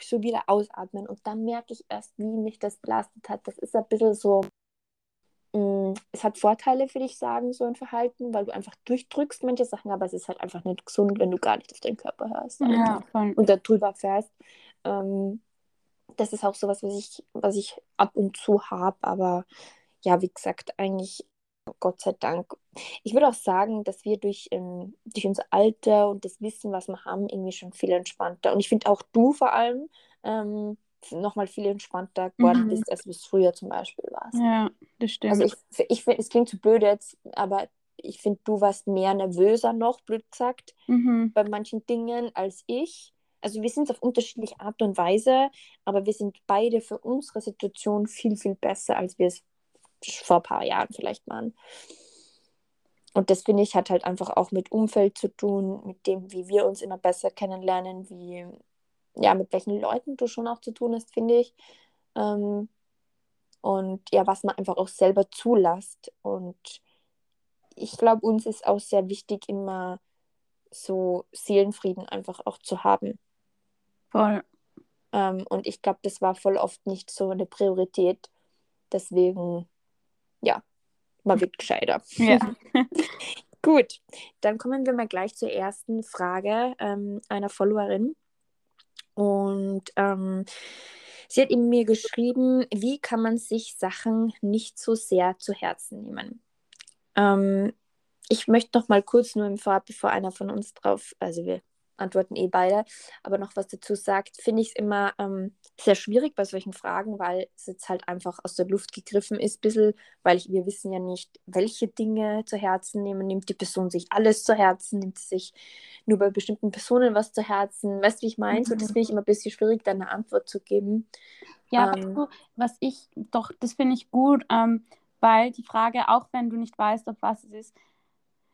Speaker 2: so wieder ausatmen. Und dann merke ich erst, wie mich das belastet hat. Das ist ein bisschen so, mh, mm, es hat Vorteile, würde ich sagen, so ein Verhalten, weil du einfach durchdrückst manche Sachen, aber es ist halt einfach nicht gesund, wenn du gar nicht auf deinen Körper hörst
Speaker 1: ja,
Speaker 2: und da drüber fährst. Ähm, das ist auch so was, was ich, was ich ab und zu habe, aber ja, wie gesagt, eigentlich Gott sei Dank. Ich würde auch sagen, dass wir durch, ähm, durch unser Alter und das Wissen, was wir haben, irgendwie schon viel entspannter. Und ich finde auch du vor allem ähm, nochmal viel entspannter geworden
Speaker 1: Mhm.
Speaker 2: bist, als du es früher zum Beispiel warst.
Speaker 1: Ja, das stimmt.
Speaker 2: Also ich, ich finde, es klingt zu blöd jetzt, aber ich finde, du warst mehr nervöser noch, blöd gesagt,
Speaker 1: mhm.
Speaker 2: bei manchen Dingen als ich. Also wir sind es auf unterschiedliche Art und Weise, aber wir sind beide für unsere Situation viel, viel besser, als wir es vor ein paar Jahren vielleicht waren. Und das finde ich hat halt einfach auch mit Umfeld zu tun, mit dem, wie wir uns immer besser kennenlernen, wie, ja, mit welchen Leuten du schon auch zu tun hast, finde ich. Ähm, und ja, was man einfach auch selber zulässt. Und ich glaube, uns ist auch sehr wichtig, immer so Seelenfrieden einfach auch zu haben.
Speaker 1: Voll.
Speaker 2: Ähm, und ich glaube, das war voll oft nicht so eine Priorität. Deswegen, ja, man wird gescheiter.
Speaker 1: Ja.
Speaker 2: Gut, dann kommen wir mal gleich zur ersten Frage ähm, einer Followerin. Und ähm, sie hat eben mir geschrieben, wie kann man sich Sachen nicht so sehr zu Herzen nehmen? Ähm, ich möchte noch mal kurz nur im Vorab, bevor einer von uns drauf, also wir antworten eh beide, aber noch was dazu sagt, finde ich es immer ähm, sehr schwierig bei solchen Fragen, weil es jetzt halt einfach aus der Luft gegriffen ist, ein bisschen, weil ich, wir wissen ja nicht, welche Dinge zu Herzen nehmen. Nimmt die Person sich alles zu Herzen? Nimmt sie sich nur bei bestimmten Personen was zu Herzen? Weißt du, wie ich meine? So, das finde ich immer ein bisschen schwierig, da eine Antwort zu geben.
Speaker 1: Ja,
Speaker 2: Ähm.
Speaker 1: du, was ich, doch, das finde ich gut, ähm, weil die Frage, auch wenn du nicht weißt, auf was es ist,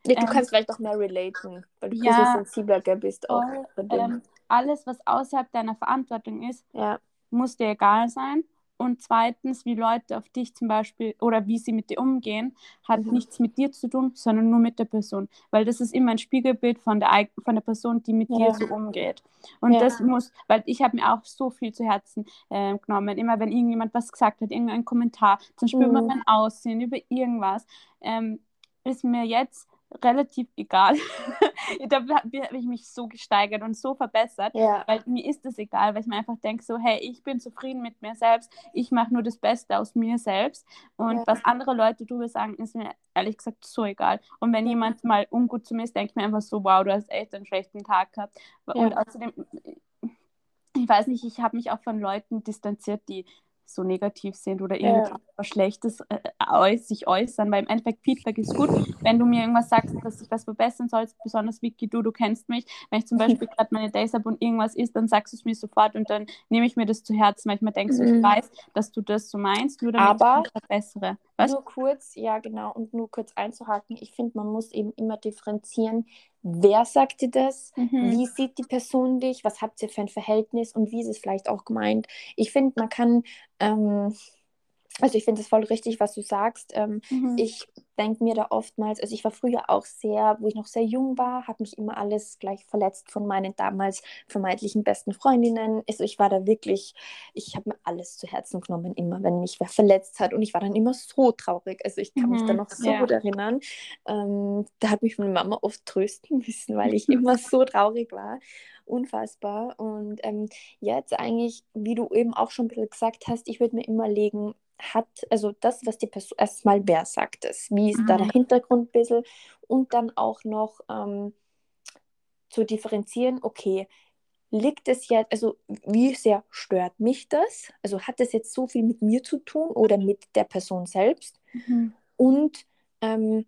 Speaker 2: Ja, du
Speaker 1: Ähm,
Speaker 2: kannst vielleicht auch mehr relaten, weil du
Speaker 1: ja,
Speaker 2: sensibler bist auch.
Speaker 1: voll, ähm, alles, was außerhalb deiner Verantwortung ist,
Speaker 2: ja,
Speaker 1: muss dir egal sein. Und zweitens, wie Leute auf dich zum Beispiel oder wie sie mit dir umgehen, hat
Speaker 2: Mhm.
Speaker 1: nichts mit dir zu tun, sondern nur mit der Person. Weil das ist immer ein Spiegelbild von der, von der Person, die mit
Speaker 2: Ja.
Speaker 1: dir so umgeht. Und
Speaker 2: Ja.
Speaker 1: das muss, weil ich habe mir auch so viel zu Herzen äh, genommen. Immer wenn irgendjemand was gesagt hat, irgendein Kommentar, zum Beispiel über
Speaker 2: Mhm.
Speaker 1: mein Aussehen, über irgendwas, ähm, ist mir jetzt relativ egal. da habe ich mich so gesteigert und so verbessert.
Speaker 2: ja,
Speaker 1: Weil mir ist das egal, weil ich mir einfach denke, so, hey, ich bin zufrieden mit mir selbst, ich mache nur das Beste aus mir selbst. Und
Speaker 2: Ja.
Speaker 1: was andere Leute drüber sagen, ist mir ehrlich gesagt so egal. Und wenn jemand mal ungut zu mir ist, denke ich mir einfach so, wow, du hast echt einen schlechten Tag gehabt. Und außerdem, ich weiß nicht, ich habe mich auch von Leuten distanziert, die so negativ sind oder
Speaker 2: Ja.
Speaker 1: irgendwas Schlechtes äh, äuß- sich äußern, weil im Endeffekt Feedback ist gut. Wenn du mir irgendwas sagst, dass ich was verbessern soll, besonders Vicky, du, du kennst mich. Wenn ich zum Beispiel gerade meine Days habe und irgendwas ist, dann sagst du es mir sofort und dann nehme ich mir das zu Herzen, weil ich mir denke, so, ich
Speaker 2: Mhm.
Speaker 1: weiß, dass du das so meinst, nur damit
Speaker 2: Aber-
Speaker 1: ich mich verbessere. Was?
Speaker 2: Nur kurz, ja genau, und nur kurz einzuhaken, ich finde, man muss eben immer differenzieren, wer sagt dir das,
Speaker 1: Mhm.
Speaker 2: wie sieht die Person dich, was habt ihr für ein Verhältnis und wie ist es vielleicht auch gemeint. Ich finde, man kann, ähm, also ich finde es voll richtig, was du sagst. Ähm,
Speaker 1: Mhm.
Speaker 2: ich denke mir da oftmals, also ich war früher auch sehr, wo ich noch sehr jung war, habe mich immer alles gleich verletzt von meinen damals vermeintlichen besten Freundinnen. Also ich war da wirklich, ich habe mir alles zu Herzen genommen, immer wenn mich wer verletzt hat und ich war dann immer so traurig. Also ich kann mich da
Speaker 1: Mhm,
Speaker 2: noch so
Speaker 1: ja.
Speaker 2: gut erinnern. Ähm, da hat mich meine Mama oft trösten müssen, weil ich immer so traurig war. Unfassbar. Und ähm, jetzt eigentlich, wie du eben auch schon ein bisschen gesagt hast, ich würde mir immer legen, hat, also das, was die Person, erstmal wer sagt es, wie ist da der
Speaker 1: Mhm.
Speaker 2: Hintergrund ein bisschen und dann auch noch ähm, zu differenzieren, okay, liegt es jetzt, also wie sehr stört mich das? Also hat das jetzt so viel mit mir zu tun oder mit der Person selbst?
Speaker 1: Mhm.
Speaker 2: Und ähm,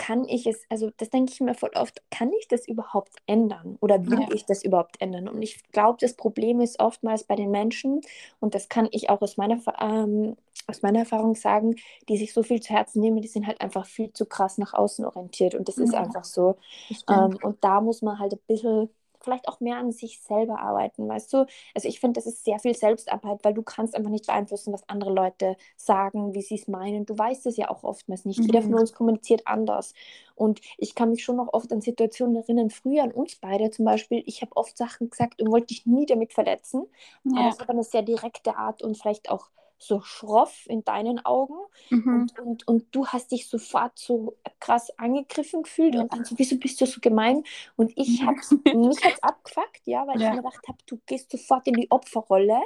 Speaker 2: kann ich es, also das denke ich mir voll oft, kann ich das überhaupt ändern oder will
Speaker 1: Ja.
Speaker 2: ich das überhaupt ändern? Und ich glaube, das Problem ist oftmals bei den Menschen, und das kann ich auch aus meiner, ähm, aus meiner Erfahrung sagen, die sich so viel zu Herzen nehmen, die sind halt einfach viel zu krass nach außen orientiert und das ist
Speaker 1: Ja.
Speaker 2: einfach so. Ähm, und da muss man halt ein bisschen vielleicht auch mehr an sich selber arbeiten, weißt du? Also ich finde, das ist sehr viel Selbstarbeit, weil du kannst einfach nicht beeinflussen, was andere Leute sagen, wie sie es meinen. Du weißt es ja auch oftmals nicht. Jeder von
Speaker 1: Mhm.
Speaker 2: uns kommuniziert anders. Und ich kann mich schon noch oft an Situationen erinnern, früher an uns beide zum Beispiel, ich habe oft Sachen gesagt und wollte dich nie damit verletzen, aber
Speaker 1: ja.
Speaker 2: es war eine sehr direkte Art und vielleicht auch so schroff in deinen Augen.
Speaker 1: Mhm.
Speaker 2: Und, und, und du hast dich sofort so krass angegriffen gefühlt und dann so, wieso bist du so gemein? Und ich
Speaker 1: Ja.
Speaker 2: hab's, mich hat's abgefuckt, ja, weil
Speaker 1: Ja.
Speaker 2: ich mir gedacht habe, du gehst sofort in die Opferrolle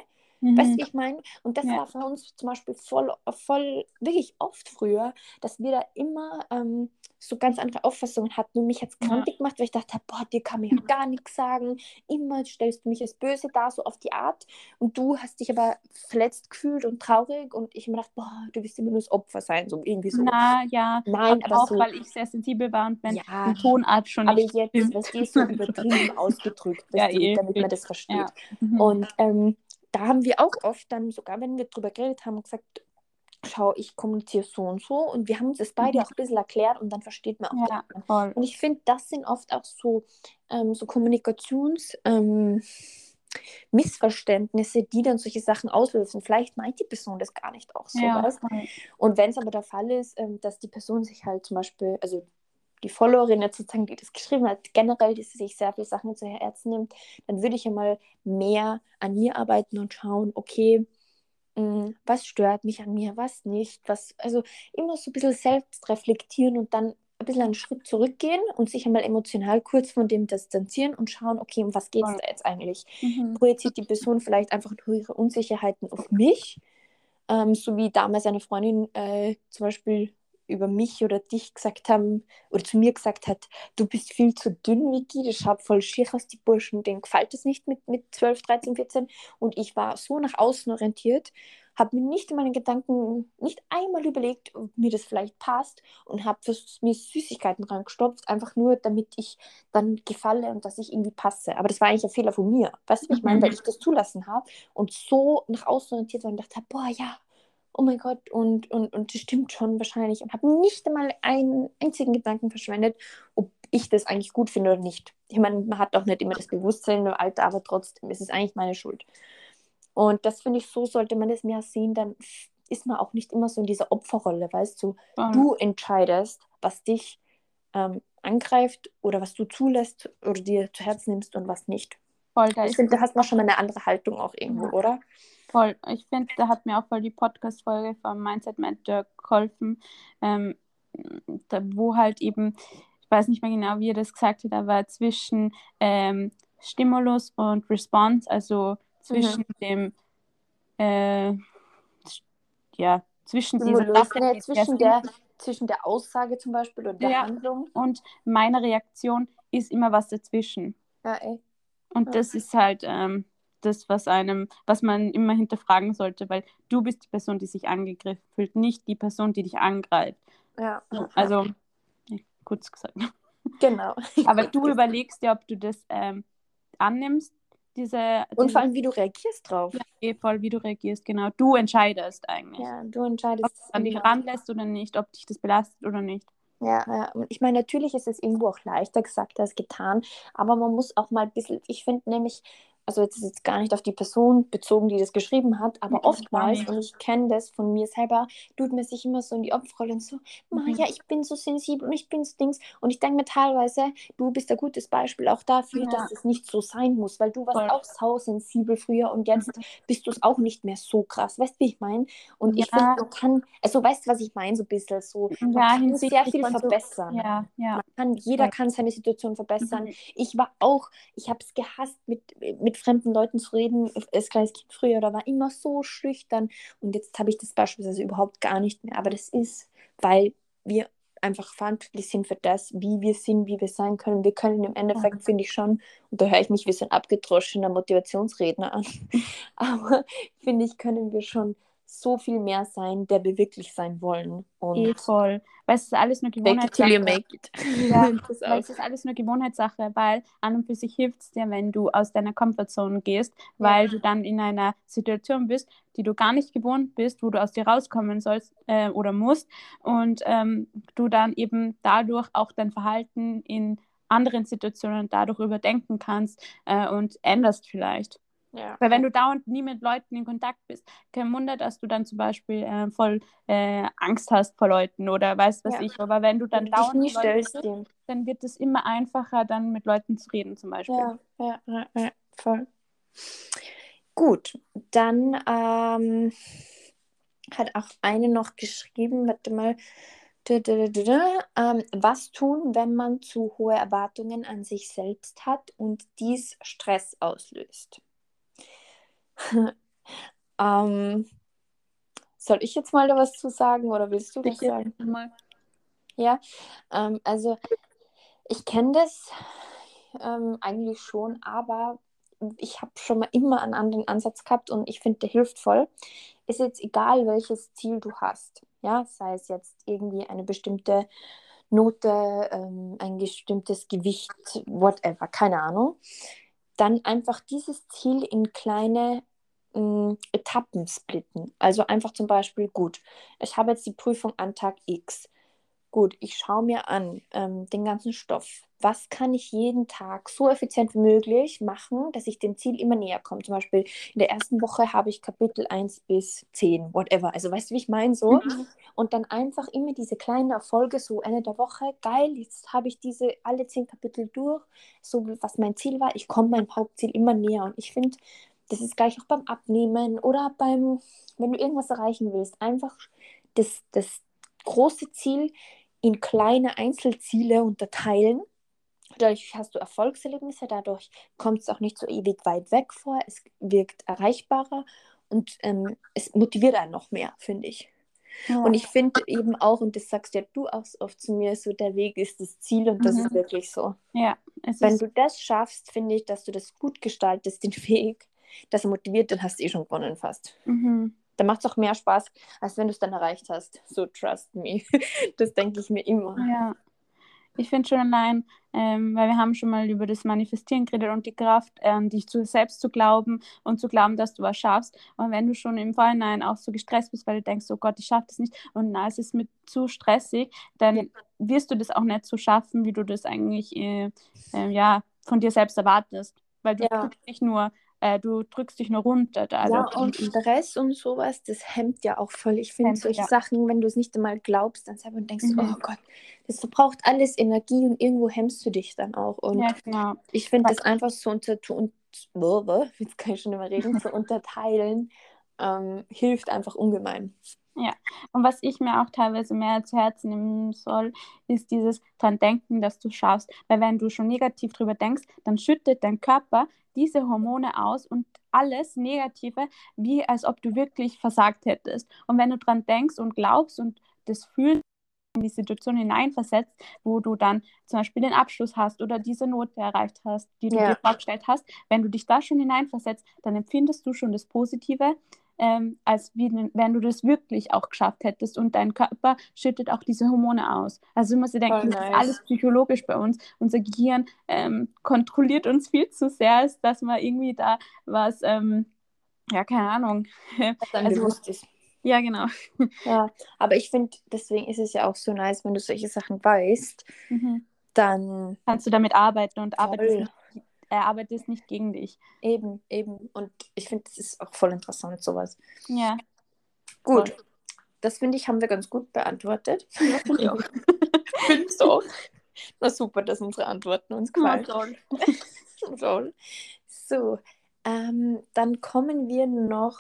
Speaker 2: Mhm. Weißt du, wie ich meine? Und das ja. war für uns zum Beispiel voll, voll, wirklich oft früher, dass wir da immer ähm, so ganz andere Auffassungen hatten und mich jetzt krank ja. gemacht, weil ich dachte, boah, dir kann mir ja gar nichts sagen. Immer stellst du mich als böse da, so auf die Art. Und du hast dich aber verletzt gefühlt und traurig und ich mir gedacht, boah, du wirst immer nur das Opfer sein, so irgendwie so.
Speaker 1: Na ja,
Speaker 2: Nein,
Speaker 1: aber, auch, so, weil ich sehr sensibel war und wenn ja, die Tonart schon
Speaker 2: aber nicht jetzt, was die so übertrieben ausgedrückt, ja, du, damit man das versteht. Mhm. Und ähm, da haben wir auch oft dann, sogar wenn wir drüber geredet haben, gesagt, schau, ich kommuniziere so und so und wir haben uns das beide mhm. auch ein bisschen erklärt und dann versteht man auch. Ja, voll. Und ich finde, das sind oft auch so, ähm, so Kommunikations... Ähm, Missverständnisse, die dann solche Sachen auslösen. Vielleicht meint die Person das gar nicht auch so. Ja, und wenn es aber der Fall ist, ähm, dass die Person sich halt zum Beispiel, also die Followerin jetzt sozusagen, die das geschrieben hat, generell, dass sie sich sehr viele Sachen zu Herzen nimmt, dann würde ich ja mal mehr an mir arbeiten und schauen, okay, hm, was stört mich an mir, was nicht, was, also immer so ein bisschen selbst reflektieren und dann ein bisschen einen Schritt zurückgehen und sich einmal emotional kurz von dem distanzieren und schauen, okay, um was geht es da jetzt eigentlich? Mhm. Projiziert die Person vielleicht einfach nur ihre Unsicherheiten auf mich? Ähm, so wie damals eine Freundin äh, zum Beispiel über mich oder dich gesagt haben oder zu mir gesagt hat, du bist viel zu dünn, Vicky, das schaut voll schier aus, die Burschen, denen gefällt es nicht mit, mit 12, 13, 14 und ich war so nach außen orientiert, habe mir nicht in meinen Gedanken nicht einmal überlegt, ob mir das vielleicht passt und habe mir Süßigkeiten reingestopft, einfach nur, damit ich dann gefalle und dass ich irgendwie passe. Aber das war eigentlich ein Fehler von mir, weißt du, ich meine, weil mhm. ich das zulassen habe und so nach außen orientiert war und dachte, boah, ja, oh mein Gott, und, und, und das stimmt schon wahrscheinlich. Und habe nicht einmal einen einzigen Gedanken verschwendet, ob ich das eigentlich gut finde oder nicht. Ich meine, man hat auch nicht immer das Bewusstsein im Alter, aber trotzdem ist es eigentlich meine Schuld. Und das finde ich, so sollte man das mehr sehen, dann ist man auch nicht immer so in dieser Opferrolle, weißt du. Mhm. Du entscheidest, was dich ähm, angreift oder was du zulässt oder dir zu Herzen nimmst und was nicht. Voll, ich finde, da hast du schon mal eine andere Haltung auch irgendwo, ja. oder?
Speaker 1: Voll. Ich finde, da hat mir auch voll die Podcast-Folge vom Mindset Mentor geholfen, ähm, da, wo halt eben, ich weiß nicht mehr genau, wie er das gesagt hat, aber zwischen ähm, Stimulus und Response, also zwischen mhm. dem, äh, ja, zwischen dieser
Speaker 2: Sache, nee, zwischen, der, zwischen der Aussage zum Beispiel und der ja, Handlung.
Speaker 1: Und meine Reaktion ist immer was dazwischen. Ja, ey. Und ja. das ist halt, ähm, das, was einem, was man immer hinterfragen sollte, weil du bist die Person, die sich angegriffen fühlt, nicht die Person, die dich angreift. Ja. Also, kurz gesagt. Genau. Aber du überlegst dir, ob du das ähm, annimmst, diese.
Speaker 2: Und vor allem, wie du reagierst drauf.
Speaker 1: Ja, eh, voll, wie du reagierst, genau. Du entscheidest eigentlich.
Speaker 2: Ja, du entscheidest.
Speaker 1: Ob du an dich ranlässt oder nicht, ob dich das belastet oder nicht.
Speaker 2: Ja, ja, ich meine, natürlich ist es irgendwo auch leichter gesagt als getan, aber man muss auch mal ein bisschen, ich finde nämlich, also jetzt ist jetzt gar nicht auf die Person bezogen, die das geschrieben hat, aber mhm, oftmals, und ich kenne das von mir selber, tut mir sich immer so in die Opferrolle und so, Maja, mhm. ich bin so sensibel und ich bin so Dings. Und ich denke mir teilweise, du bist ein gutes Beispiel auch dafür, ja. dass es nicht so sein muss, weil du warst Voll. auch sausensibel früher und jetzt mhm. bist du es auch nicht mehr so krass. Weißt du, wie ich meine? Und ja. ich finde, man kann, also weißt du, was ich meine, so ein bisschen so, man ja, kann sehr viel verbessern. Ja, ja. Kann, jeder kann seine Situation verbessern. Mhm. Ich war auch, ich habe es gehasst mit, mit mit fremden Leuten zu reden, als kleines Kind früher, da war immer so schüchtern und jetzt habe ich das beispielsweise überhaupt gar nicht mehr. Aber das ist, weil wir einfach verantwortlich sind für das, wie wir sind, wie wir sein können. Wir können im Endeffekt, mhm. finde ich schon, und da höre ich mich wie so ein abgedroschener Motivationsredner an, aber finde ich, können wir schon so viel mehr sein, der wir wirklich sein wollen.
Speaker 1: Und eh voll. Weil es ist alles nur Gewohnheitssache. Make it till you make it. Ja, weil es ist alles nur Gewohnheitssache, weil an und für sich hilft es dir, wenn du aus deiner Comfortzone gehst, weil ja. du dann in einer Situation bist, die du gar nicht gewohnt bist, wo du aus dir rauskommen sollst äh, oder musst und ähm, du dann eben dadurch auch dein Verhalten in anderen Situationen dadurch überdenken kannst äh, und änderst vielleicht. Ja. Weil wenn du dauernd nie mit Leuten in Kontakt bist, kein Wunder, dass du dann zum Beispiel äh, voll äh, Angst hast vor Leuten oder weißt was ja. ich. Aber wenn du dann dauernd nie stellst, bist, dann wird es immer einfacher, dann mit Leuten zu reden zum Beispiel.
Speaker 2: Ja, ja, ja, ja voll. Gut, dann ähm, hat auch eine noch geschrieben, warte mal, ähm, was tun, wenn man zu hohe Erwartungen an sich selbst hat und dies Stress auslöst? Ähm, soll ich jetzt mal da was zu sagen oder willst du was
Speaker 1: Bitte
Speaker 2: sagen?
Speaker 1: mal.
Speaker 2: Ja, ähm, also ich kenne das ähm, eigentlich schon, aber ich habe schon mal immer einen anderen Ansatz gehabt und ich finde, der hilft voll. Ist jetzt egal, welches Ziel du hast. Ja, sei es jetzt irgendwie eine bestimmte Note, ähm, ein bestimmtes Gewicht, whatever, keine Ahnung. Dann einfach dieses Ziel in kleine ähm, Etappen splitten. Also einfach zum Beispiel, gut, ich habe jetzt die Prüfung an Tag X. Gut, ich schaue mir an ähm, den ganzen Stoff was kann ich jeden Tag so effizient wie möglich machen, dass ich dem Ziel immer näher komme. Zum Beispiel in der ersten Woche habe ich Kapitel 1 bis 10, whatever. Also weißt du, wie ich meine so? Mhm. Und dann einfach immer diese kleinen Erfolge, so Ende der Woche, geil, jetzt habe ich diese alle 10 Kapitel durch, so was mein Ziel war. Ich komme meinem Hauptziel immer näher. Und ich finde, das ist gleich auch beim Abnehmen oder beim, wenn du irgendwas erreichen willst, einfach das, das große Ziel in kleine Einzelziele unterteilen Dadurch hast du Erfolgserlebnisse, dadurch kommt es auch nicht so ewig weit weg vor, es wirkt erreichbarer und ähm, es motiviert einen noch mehr, finde ich. Ja. Und ich finde eben auch, und das sagst ja du auch oft zu mir, so der Weg ist das Ziel und das mhm. ist wirklich so.
Speaker 1: Ja.
Speaker 2: Wenn du das schaffst, finde ich, dass du das gut gestaltest, den Weg, dass er motiviert, dann hast du eh schon gewonnen fast.
Speaker 1: Mhm.
Speaker 2: Da macht es auch mehr Spaß, als wenn du es dann erreicht hast. So trust me. Das denke ich mir immer.
Speaker 1: Ja. Ich finde schon allein, ähm, weil wir haben schon mal über das Manifestieren geredet und die Kraft, ähm, dich zu, selbst zu glauben und zu glauben, dass du was schaffst. Und wenn du schon im Vorhinein auch so gestresst bist, weil du denkst, oh Gott, ich schaffe das nicht und na, es ist mit zu stressig, dann ja. wirst du das auch nicht so schaffen, wie du das eigentlich äh, äh, ja, von dir selbst erwartest. Weil du ja. nicht nur äh, du drückst dich nur runter. Da,
Speaker 2: ja, und Stress und sowas, das hemmt ja auch voll. Ich finde solche ja. Sachen, wenn du es nicht einmal glaubst, dann selber und denkst, mhm. oh Gott, das verbraucht alles Energie und irgendwo hemmst du dich dann auch. Und
Speaker 1: ja, genau.
Speaker 2: ich finde das einfach so unter, und, jetzt kann ich schon immer reden, zu unterteilen, ähm, hilft einfach ungemein.
Speaker 1: Ja, und was ich mir auch teilweise mehr zu Herzen nehmen soll, ist dieses dran denken, dass du schaffst. Weil wenn du schon negativ drüber denkst, dann schüttet dein Körper diese Hormone aus und alles Negative, wie als ob du wirklich versagt hättest. Und wenn du dran denkst und glaubst und das fühlst, in die Situation hineinversetzt, wo du dann zum Beispiel den Abschluss hast oder diese Note erreicht hast, die du ja. dir vorgestellt hast, wenn du dich da schon hineinversetzt, dann empfindest du schon das Positive ähm, als wie, wenn du das wirklich auch geschafft hättest und dein Körper schüttet auch diese Hormone aus. Also musst dir denken, nice. das ist alles psychologisch bei uns. Unser Gehirn ähm, kontrolliert uns viel zu sehr, als dass man irgendwie da was, ähm, ja, keine Ahnung.
Speaker 2: Was dann also, bewusst ist.
Speaker 1: Ja, genau.
Speaker 2: Ja, aber ich finde, deswegen ist es ja auch so nice, wenn du solche Sachen weißt, mhm. dann
Speaker 1: kannst du damit arbeiten und arbeitest er arbeitet nicht gegen dich.
Speaker 2: Eben, eben. Und ich finde, das ist auch voll interessant, sowas.
Speaker 1: Ja.
Speaker 2: Gut. Voll. Das finde ich, haben wir ganz gut beantwortet.
Speaker 1: Ja, finde ich auch.
Speaker 2: Findest du auch? Na super, dass unsere Antworten uns gefallen. Ja, toll. So, ähm, dann kommen wir noch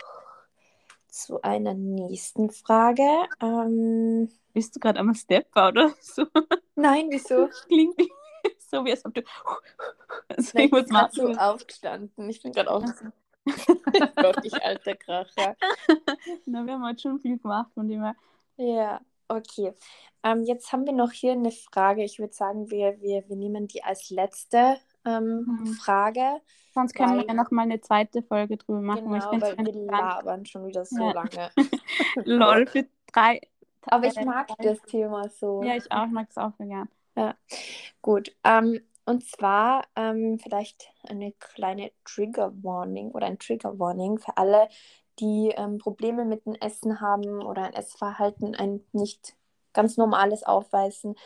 Speaker 2: zu einer nächsten Frage. Ähm,
Speaker 1: Bist du gerade am Stepper oder so?
Speaker 2: Nein, wieso?
Speaker 1: Klingt nicht so, wie als ob du.
Speaker 2: Also ich bin gerade so aufgestanden. Ich bin gerade auch. Gott, ich alter Kracher.
Speaker 1: Na, wir haben heute schon viel gemacht von dem her.
Speaker 2: Ja, okay. Ähm, jetzt haben wir noch hier eine Frage. Ich würde sagen, wir, wir, wir nehmen die als letzte ähm, mhm. Frage.
Speaker 1: Sonst können weil, wir ja noch mal eine zweite Folge drüber machen.
Speaker 2: Genau, ich weil wir labern schon wieder so ja. lange.
Speaker 1: Lol, für drei.
Speaker 2: Aber ich mag das Thema so.
Speaker 1: Ja, ich auch, mag es auch sehr gern.
Speaker 2: Ja, gut. Ähm, und zwar ähm, vielleicht eine kleine Trigger Warning oder ein Trigger Warning für alle, die ähm, Probleme mit dem Essen haben oder ein Essverhalten, ein nicht ganz normales aufweisen.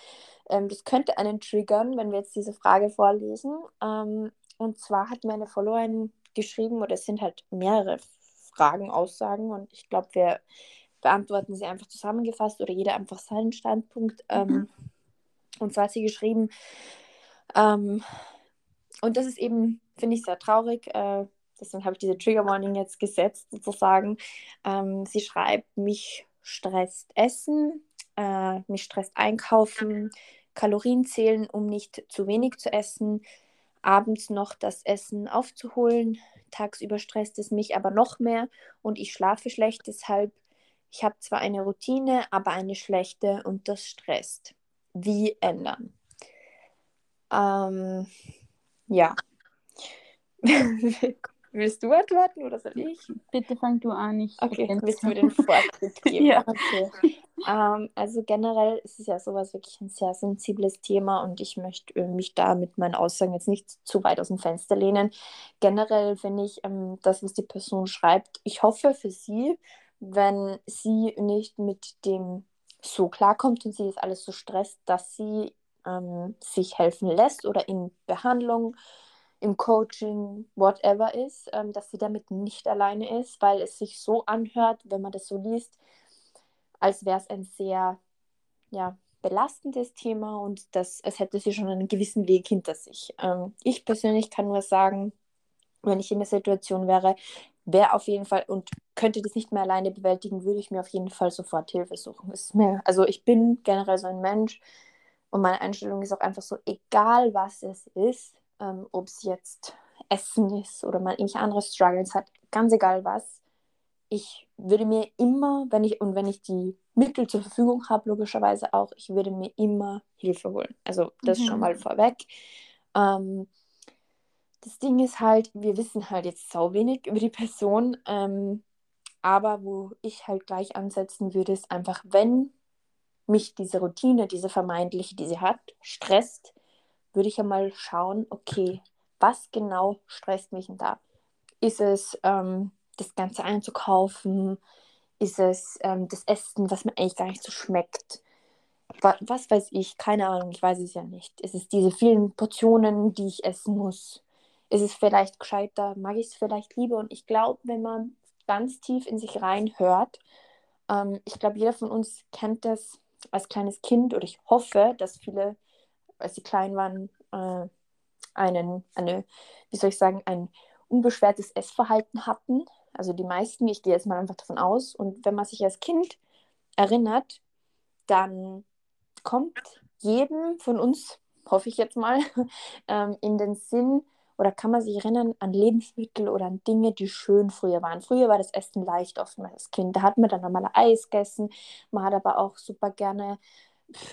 Speaker 2: Ähm, das könnte einen triggern, wenn wir jetzt diese Frage vorlesen. Ähm, und zwar hat meine Followerin geschrieben, oder es sind halt mehrere Fragen, Aussagen, und ich glaube, wir beantworten sie einfach zusammengefasst oder jeder einfach seinen Standpunkt. Ähm, mhm. Und zwar hat sie geschrieben, ähm, und das ist eben, finde ich, sehr traurig. Äh, deswegen habe ich diese Trigger Warning jetzt gesetzt, sozusagen. Ähm, sie schreibt, mich stresst Essen, äh, mich stresst Einkaufen, Kalorien zählen, um nicht zu wenig zu essen, abends noch das Essen aufzuholen. Tagsüber stresst es mich aber noch mehr und ich schlafe schlecht. Deshalb, ich habe zwar eine Routine, aber eine schlechte und das stresst. Wie ändern? Ähm, ja. Willst du antworten oder soll ich?
Speaker 1: Bitte fang du an. Ich
Speaker 2: okay, willst du mir den Vortritt geben? ja. Okay. Ähm, also generell ist es ja sowas wirklich ein sehr sensibles Thema und ich möchte mich da mit meinen Aussagen jetzt nicht zu weit aus dem Fenster lehnen. Generell finde ich ähm, das, was die Person schreibt, ich hoffe für sie, wenn sie nicht mit dem so klarkommt und sie das alles so stresst, dass sie ähm, sich helfen lässt oder in Behandlung im Coaching, whatever ist, ähm, dass sie damit nicht alleine ist, weil es sich so anhört, wenn man das so liest, als wäre es ein sehr ja, belastendes Thema und das, es hätte sie schon einen gewissen Weg hinter sich. Ähm, ich persönlich kann nur sagen, wenn ich in der Situation wäre, wäre auf jeden Fall und könnte das nicht mehr alleine bewältigen, würde ich mir auf jeden Fall sofort Hilfe suchen. ist mir, also ich bin generell so ein Mensch und meine Einstellung ist auch einfach so, egal was es ist, ähm, ob es jetzt Essen ist oder man irgendwelche andere Struggles hat, ganz egal was. Ich würde mir immer, wenn ich und wenn ich die Mittel zur Verfügung habe, logischerweise auch, ich würde mir immer Hilfe holen. Also das mhm. schon mal vorweg. Ähm, das Ding ist halt, wir wissen halt jetzt so wenig über die Person, ähm, aber wo ich halt gleich ansetzen würde, ist einfach, wenn mich diese Routine, diese vermeintliche, die sie hat, stresst, würde ich ja mal schauen, okay, was genau stresst mich denn da? Ist es ähm, das Ganze einzukaufen? Ist es ähm, das Essen, was mir eigentlich gar nicht so schmeckt? Was, was weiß ich? Keine Ahnung, ich weiß es ja nicht. Ist es diese vielen Portionen, die ich essen muss? Ist es vielleicht gescheiter? Mag ich es vielleicht lieber? Und ich glaube, wenn man ganz tief in sich reinhört, ähm, ich glaube, jeder von uns kennt das als kleines Kind oder ich hoffe, dass viele als sie klein waren, äh, einen, eine, wie soll ich sagen, ein unbeschwertes Essverhalten hatten. Also die meisten, ich gehe jetzt mal einfach davon aus. Und wenn man sich als Kind erinnert, dann kommt jedem von uns, hoffe ich jetzt mal, ähm, in den Sinn, oder kann man sich erinnern an Lebensmittel oder an Dinge, die schön früher waren. Früher war das Essen leicht oftmals als Kind. Da hat man dann normal Eis gegessen. Man hat aber auch super gerne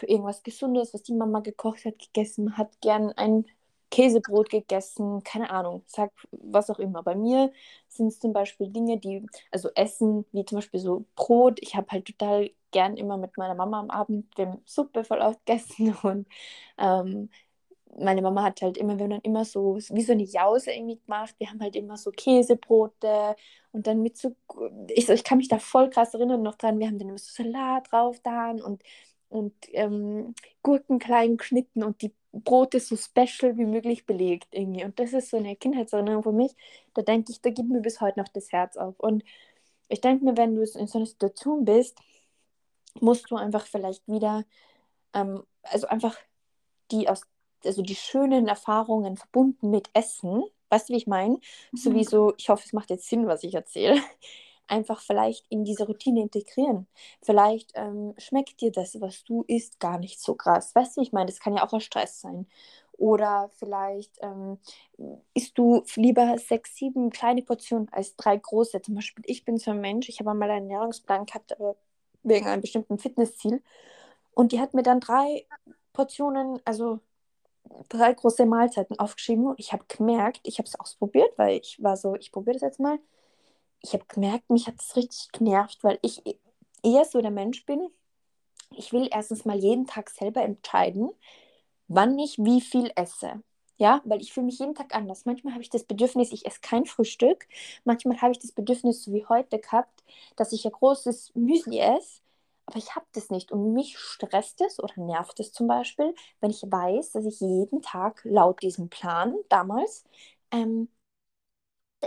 Speaker 2: irgendwas Gesundes, was die Mama gekocht hat, gegessen, hat gern ein Käsebrot gegessen, keine Ahnung, sag was auch immer. Bei mir sind es zum Beispiel Dinge, die, also Essen, wie zum Beispiel so Brot. Ich habe halt total gern immer mit meiner Mama am Abend, wir Suppe voll oft gegessen und ähm, meine Mama hat halt immer, wir haben dann immer so, wie so eine Jause irgendwie gemacht. Wir haben halt immer so Käsebrote und dann mit so, ich, ich kann mich da voll krass erinnern noch dran, wir haben dann immer so Salat drauf da und und ähm, Gurken klein geschnitten und die Brote so special wie möglich belegt irgendwie. Und das ist so eine Kindheitserinnerung für mich. Da denke ich, da gibt mir bis heute noch das Herz auf. Und ich denke mir, wenn du in so einer Situation bist, musst du einfach vielleicht wieder, ähm, also einfach die aus, also die schönen Erfahrungen verbunden mit Essen, weißt du, wie ich meine? Mhm. Sowieso, ich hoffe, es macht jetzt Sinn, was ich erzähle einfach vielleicht in diese Routine integrieren. Vielleicht ähm, schmeckt dir das, was du isst, gar nicht so krass. Weißt du, ich meine, das kann ja auch ein Stress sein. Oder vielleicht ähm, isst du lieber sechs, sieben kleine Portionen als drei große. Zum Beispiel, ich bin so ein Mensch, ich habe einmal einen Ernährungsplan gehabt, aber wegen einem bestimmten Fitnessziel. Und die hat mir dann drei Portionen, also drei große Mahlzeiten aufgeschrieben. Ich habe gemerkt, ich habe es ausprobiert, weil ich war so, ich probiere das jetzt mal ich habe gemerkt, mich hat es richtig genervt, weil ich eher so der Mensch bin. Ich will erstens mal jeden Tag selber entscheiden, wann ich wie viel esse. Ja, weil ich fühle mich jeden Tag anders. Manchmal habe ich das Bedürfnis, ich esse kein Frühstück. Manchmal habe ich das Bedürfnis, so wie heute gehabt, dass ich ein großes Müsli esse. Aber ich habe das nicht. Und mich stresst es oder nervt es zum Beispiel, wenn ich weiß, dass ich jeden Tag laut diesem Plan damals ähm,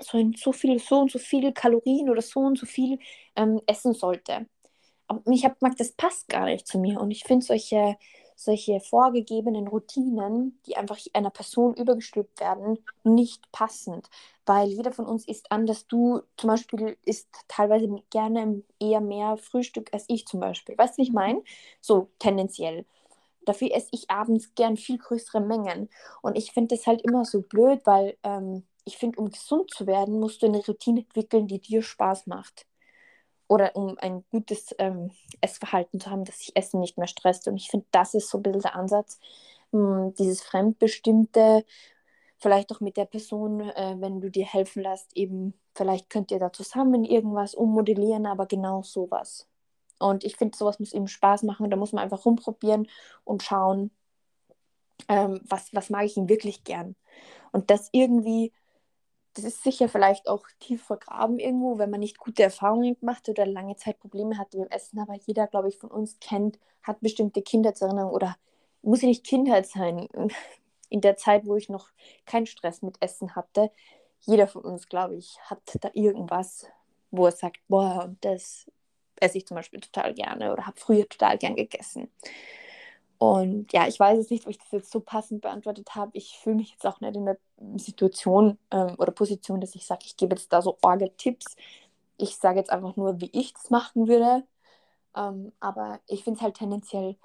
Speaker 2: so, so viel, so und so viel Kalorien oder so und so viel ähm, essen sollte. Aber ich habe gemerkt, das passt gar nicht zu mir. Und ich finde solche, solche vorgegebenen Routinen, die einfach einer Person übergestülpt werden, nicht passend. Weil jeder von uns isst anders. Du zum Beispiel isst teilweise gerne eher mehr Frühstück als ich zum Beispiel. Weißt du, wie ich meine? So tendenziell Dafür esse ich abends gern viel größere Mengen. Und ich finde das halt immer so blöd, weil ähm, ich finde, um gesund zu werden, musst du eine Routine entwickeln, die dir Spaß macht. Oder um ein gutes ähm, Essverhalten zu haben, dass sich Essen nicht mehr stresst. Und ich finde, das ist so ein bisschen der Ansatz. Mh, dieses Fremdbestimmte, vielleicht auch mit der Person, äh, wenn du dir helfen lässt, eben, vielleicht könnt ihr da zusammen irgendwas ummodellieren, aber genau sowas. Und ich finde, sowas muss eben Spaß machen. Da muss man einfach rumprobieren und schauen, ähm, was, was mag ich ihm wirklich gern. Und das irgendwie das ist sicher vielleicht auch tief vergraben irgendwo, wenn man nicht gute Erfahrungen gemacht hat oder lange Zeit Probleme hatte mit dem Essen. Aber jeder, glaube ich, von uns kennt, hat bestimmte Kindheitserinnerungen oder muss ja nicht Kindheit sein. In der Zeit, wo ich noch keinen Stress mit Essen hatte, jeder von uns, glaube ich, hat da irgendwas, wo er sagt, boah, das esse ich zum Beispiel total gerne oder habe früher total gern gegessen. Und ja, ich weiß jetzt nicht, ob ich das jetzt so passend beantwortet habe. Ich fühle mich jetzt auch nicht in der Situation ähm, oder Position, dass ich sage, ich gebe jetzt da so Orgel-Tipps. Ich sage jetzt einfach nur, wie ich das machen würde. Ähm, aber ich finde es halt tendenziell,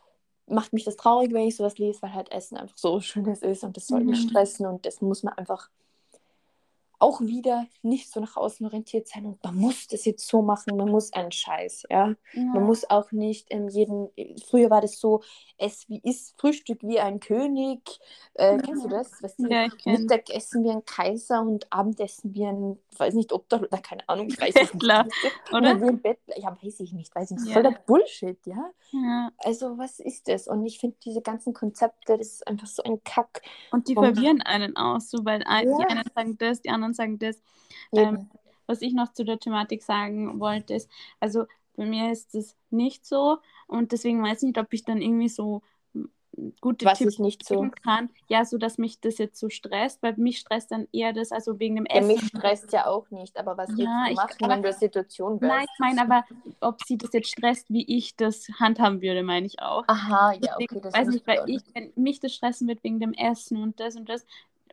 Speaker 2: macht mich das traurig, wenn ich sowas lese, weil halt Essen einfach so schönes ist und das soll nicht mhm. stressen und das muss man einfach auch wieder nicht so nach außen orientiert sein und man muss das jetzt so machen, man muss einen Scheiß, ja. ja. Man muss auch nicht in jedem, früher war das so, es wie ist Frühstück wie ein König, äh, ja. kennst du das? Weißt du, ja, Mittagessen wie ein Kaiser und Abendessen wie ein, weiß nicht, ob da, oder keine Ahnung, ich weiß es nicht. oder? wie ein Bettler, ja, weiß ich nicht, weiß ich nicht, voll der Bullshit, ja? Also was ist das? Und ich finde diese ganzen Konzepte, das ist einfach so ein Kack.
Speaker 1: Und die verwirren einen aus, so, weil die einen sagen das, die anderen sagen das. Ähm, was ich noch zu der Thematik sagen wollte, ist, also bei mir ist es nicht so und deswegen weiß ich nicht, ob ich dann irgendwie so gute
Speaker 2: Was Tipps nicht so
Speaker 1: kann. Ja, so dass mich das jetzt so stresst, weil mich stresst dann eher das, also wegen dem
Speaker 2: ja, Essen. Mich stresst ja auch nicht, aber was ja, du machen, wenn du in Situation bist?
Speaker 1: Nein, ich meine aber, ob sie das jetzt stresst, wie ich das handhaben würde, meine ich auch.
Speaker 2: Aha, ja, okay.
Speaker 1: Das weiß nicht, weil ich, wenn mich das stressen wird wegen dem Essen und das und das,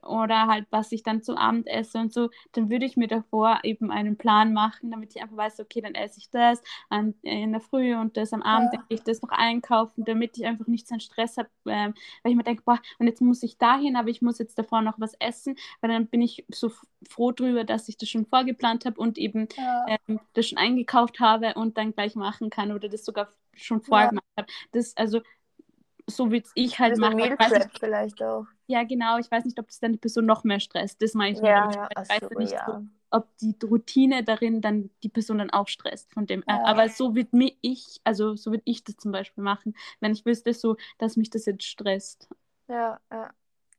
Speaker 1: oder halt, was ich dann zum Abend esse und so, dann würde ich mir davor eben einen Plan machen, damit ich einfach weiß, okay, dann esse ich das an, in der Früh und das am Abend, ja. ich das noch einkaufen, damit ich einfach nicht so einen Stress habe, ähm, weil ich mir denke, boah, und jetzt muss ich dahin, aber ich muss jetzt davor noch was essen, weil dann bin ich so froh drüber, dass ich das schon vorgeplant habe und eben ja. ähm, das schon eingekauft habe und dann gleich machen kann oder das sogar schon vorgemacht ja. habe. Das, also so wie ich halt
Speaker 2: also mache. Meal vielleicht auch.
Speaker 1: Ja, genau. Ich weiß nicht, ob das dann die Person noch mehr stresst. Das meine ich ja, nicht. Ja, ich weiß so, nicht, ja. so, ob die Routine darin dann die Person dann auch stresst von dem. Ja. Aber so wird mir ich, also so würde ich das zum Beispiel machen, wenn ich wüsste so, dass mich das jetzt stresst.
Speaker 2: Ja, ja.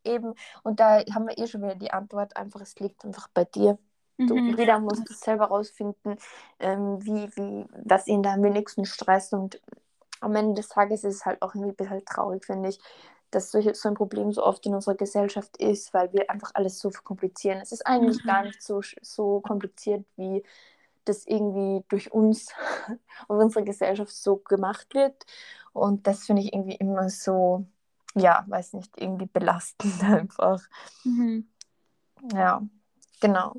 Speaker 2: Eben. Und da haben wir eh schon wieder die Antwort, einfach, es liegt einfach bei dir. Du, mhm. Jeder muss das selber rausfinden, ähm, wie, wie, was ihn da am wenigsten stresst und am Ende des Tages ist es halt auch irgendwie ein bisschen traurig, finde ich, dass solche, so ein Problem so oft in unserer Gesellschaft ist, weil wir einfach alles so verkomplizieren. Es ist eigentlich mhm. gar nicht so, so kompliziert, wie das irgendwie durch uns und unsere Gesellschaft so gemacht wird. Und das finde ich irgendwie immer so, ja, weiß nicht, irgendwie belastend einfach. Mhm. Ja, genau.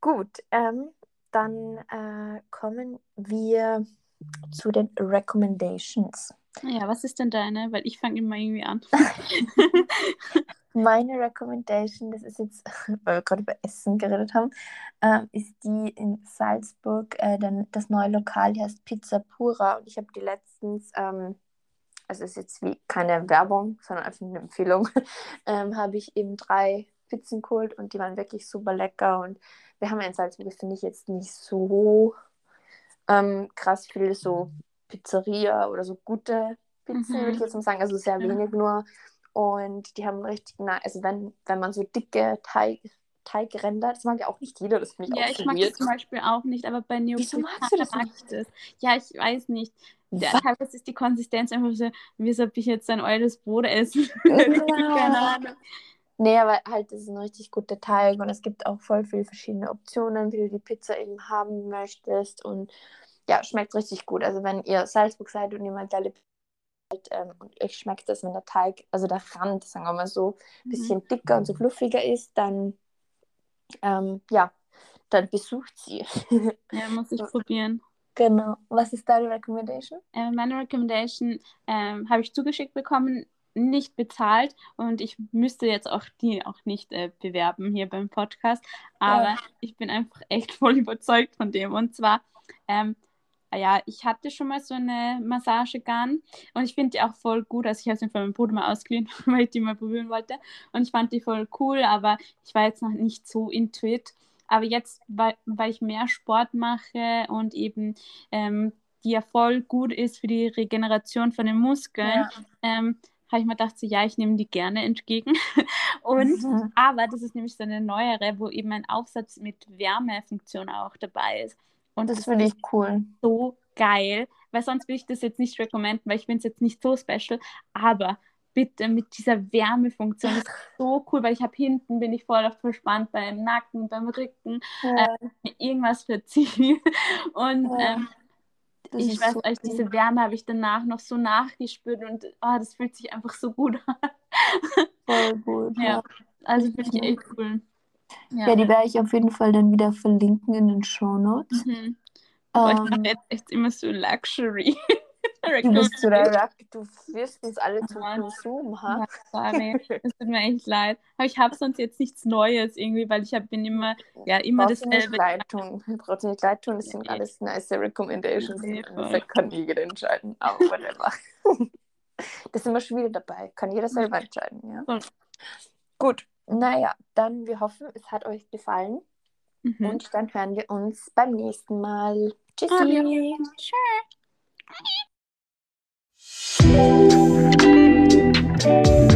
Speaker 2: Gut, ähm, dann äh, kommen wir zu den Recommendations.
Speaker 1: Ja, was ist denn deine? Weil ich fange immer irgendwie an.
Speaker 2: Meine Recommendation, das ist jetzt, weil wir gerade über Essen geredet haben, äh, ist die in Salzburg. Äh, dann, das neue Lokal heißt Pizza Pura und ich habe die letztens, ähm, also ist jetzt wie keine Werbung, sondern einfach eine Empfehlung, ähm, habe ich eben drei Pizzen geholt und die waren wirklich super lecker und wir haben ja in Salzburg, finde ich jetzt nicht so ähm, krass viel so Pizzeria oder so gute Pizzen, mhm. würde ich jetzt mal sagen. Also sehr wenig nur. Und die haben richtig, na, also wenn, wenn man so dicke Teig, Teigränder, das mag ja auch nicht jeder, das finde
Speaker 1: ich ja, auch ich mag das zum Beispiel auch nicht, aber bei Neapolitan mag ich das. Ja, ich weiß nicht. Der, teilweise ist die Konsistenz einfach so, wie ob ich jetzt ein eures Brot essen. Keine
Speaker 2: Ahnung. Nee, aber halt, das ist ein richtig guter Teig und es gibt auch voll viele verschiedene Optionen, wie du die Pizza eben haben möchtest und ja, schmeckt richtig gut. Also wenn ihr Salzburg seid und ihr mal geile ähm, und euch schmeckt das, wenn der Teig, also der Rand, sagen wir mal so, ein mhm. bisschen mhm. dicker und so fluffiger ist, dann ähm, ja, dann besucht sie.
Speaker 1: Ja, muss ich probieren.
Speaker 2: Genau. Was ist deine Recommendation?
Speaker 1: Äh, meine Recommendation ähm, habe ich zugeschickt bekommen, nicht bezahlt und ich müsste jetzt auch die auch nicht äh, bewerben hier beim Podcast, aber
Speaker 2: Ja.
Speaker 1: ich bin einfach echt voll überzeugt von dem und zwar, ähm, ja, ich hatte schon mal so eine Massagegun und ich finde die auch voll gut, also ich habe sie von meinem Bruder mal ausgeliehen, weil ich die mal probieren wollte und ich fand die voll cool, aber ich war jetzt noch nicht so intuit. Aber jetzt, weil, weil ich mehr Sport mache und eben ähm, die ja voll gut ist für die Regeneration von den Muskeln,
Speaker 2: Ja.
Speaker 1: ähm, habe ich mir gedacht, so, ja, ich nehme die gerne entgegen. Und,
Speaker 2: Mhm.
Speaker 1: aber das ist nämlich so eine neuere, wo eben ein Aufsatz mit Wärmefunktion auch dabei ist. Und
Speaker 2: Das finde ich cool.
Speaker 1: so geil, weil sonst will ich das jetzt nicht recommenden, weil ich finde es jetzt nicht so special, aber bitte mit dieser Wärmefunktion, das ist so cool, weil ich habe hinten, bin ich voll oft verspannt beim Nacken, beim Rücken,
Speaker 2: Ja,
Speaker 1: mir irgendwas verziehe und
Speaker 2: Ja,
Speaker 1: ähm,
Speaker 2: das
Speaker 1: ich weiß,
Speaker 2: so
Speaker 1: euch,
Speaker 2: cool.
Speaker 1: diese Wärme habe ich danach noch so nachgespürt und oh, das fühlt sich einfach so gut an.
Speaker 2: voll gut.
Speaker 1: Ja, also finde ich
Speaker 2: Ja.
Speaker 1: echt cool.
Speaker 2: Ja, die werde ich auf jeden Fall dann wieder verlinken in den Show Notes.
Speaker 1: Mhm. Aber ich mache
Speaker 2: Ähm,
Speaker 1: jetzt echt immer so Luxury.
Speaker 2: du bist so der du wirst uns alle zum
Speaker 1: Mann.
Speaker 2: Konsum, ha?
Speaker 1: Ja, sorry, es tut mir echt leid. Aber ich habe sonst jetzt nichts Neues irgendwie, weil ich hab, bin immer, ja, immer
Speaker 2: Brauchst du nicht
Speaker 1: dasselbe.
Speaker 2: leid tun. Brauchst du nicht leid tun, das sind
Speaker 1: Nee.
Speaker 2: alles nice Recommendations.
Speaker 1: Nee.
Speaker 2: Endeffekt kann jeder entscheiden, aber whatever. das sind wir schon wieder dabei. Kann jeder selber entscheiden, ja?
Speaker 1: Voll.
Speaker 2: Gut, naja, dann wir hoffen, es hat euch gefallen
Speaker 1: Mhm.
Speaker 2: und dann hören wir uns beim nächsten Mal. Tschüssi!
Speaker 1: Tschüss. Thank you.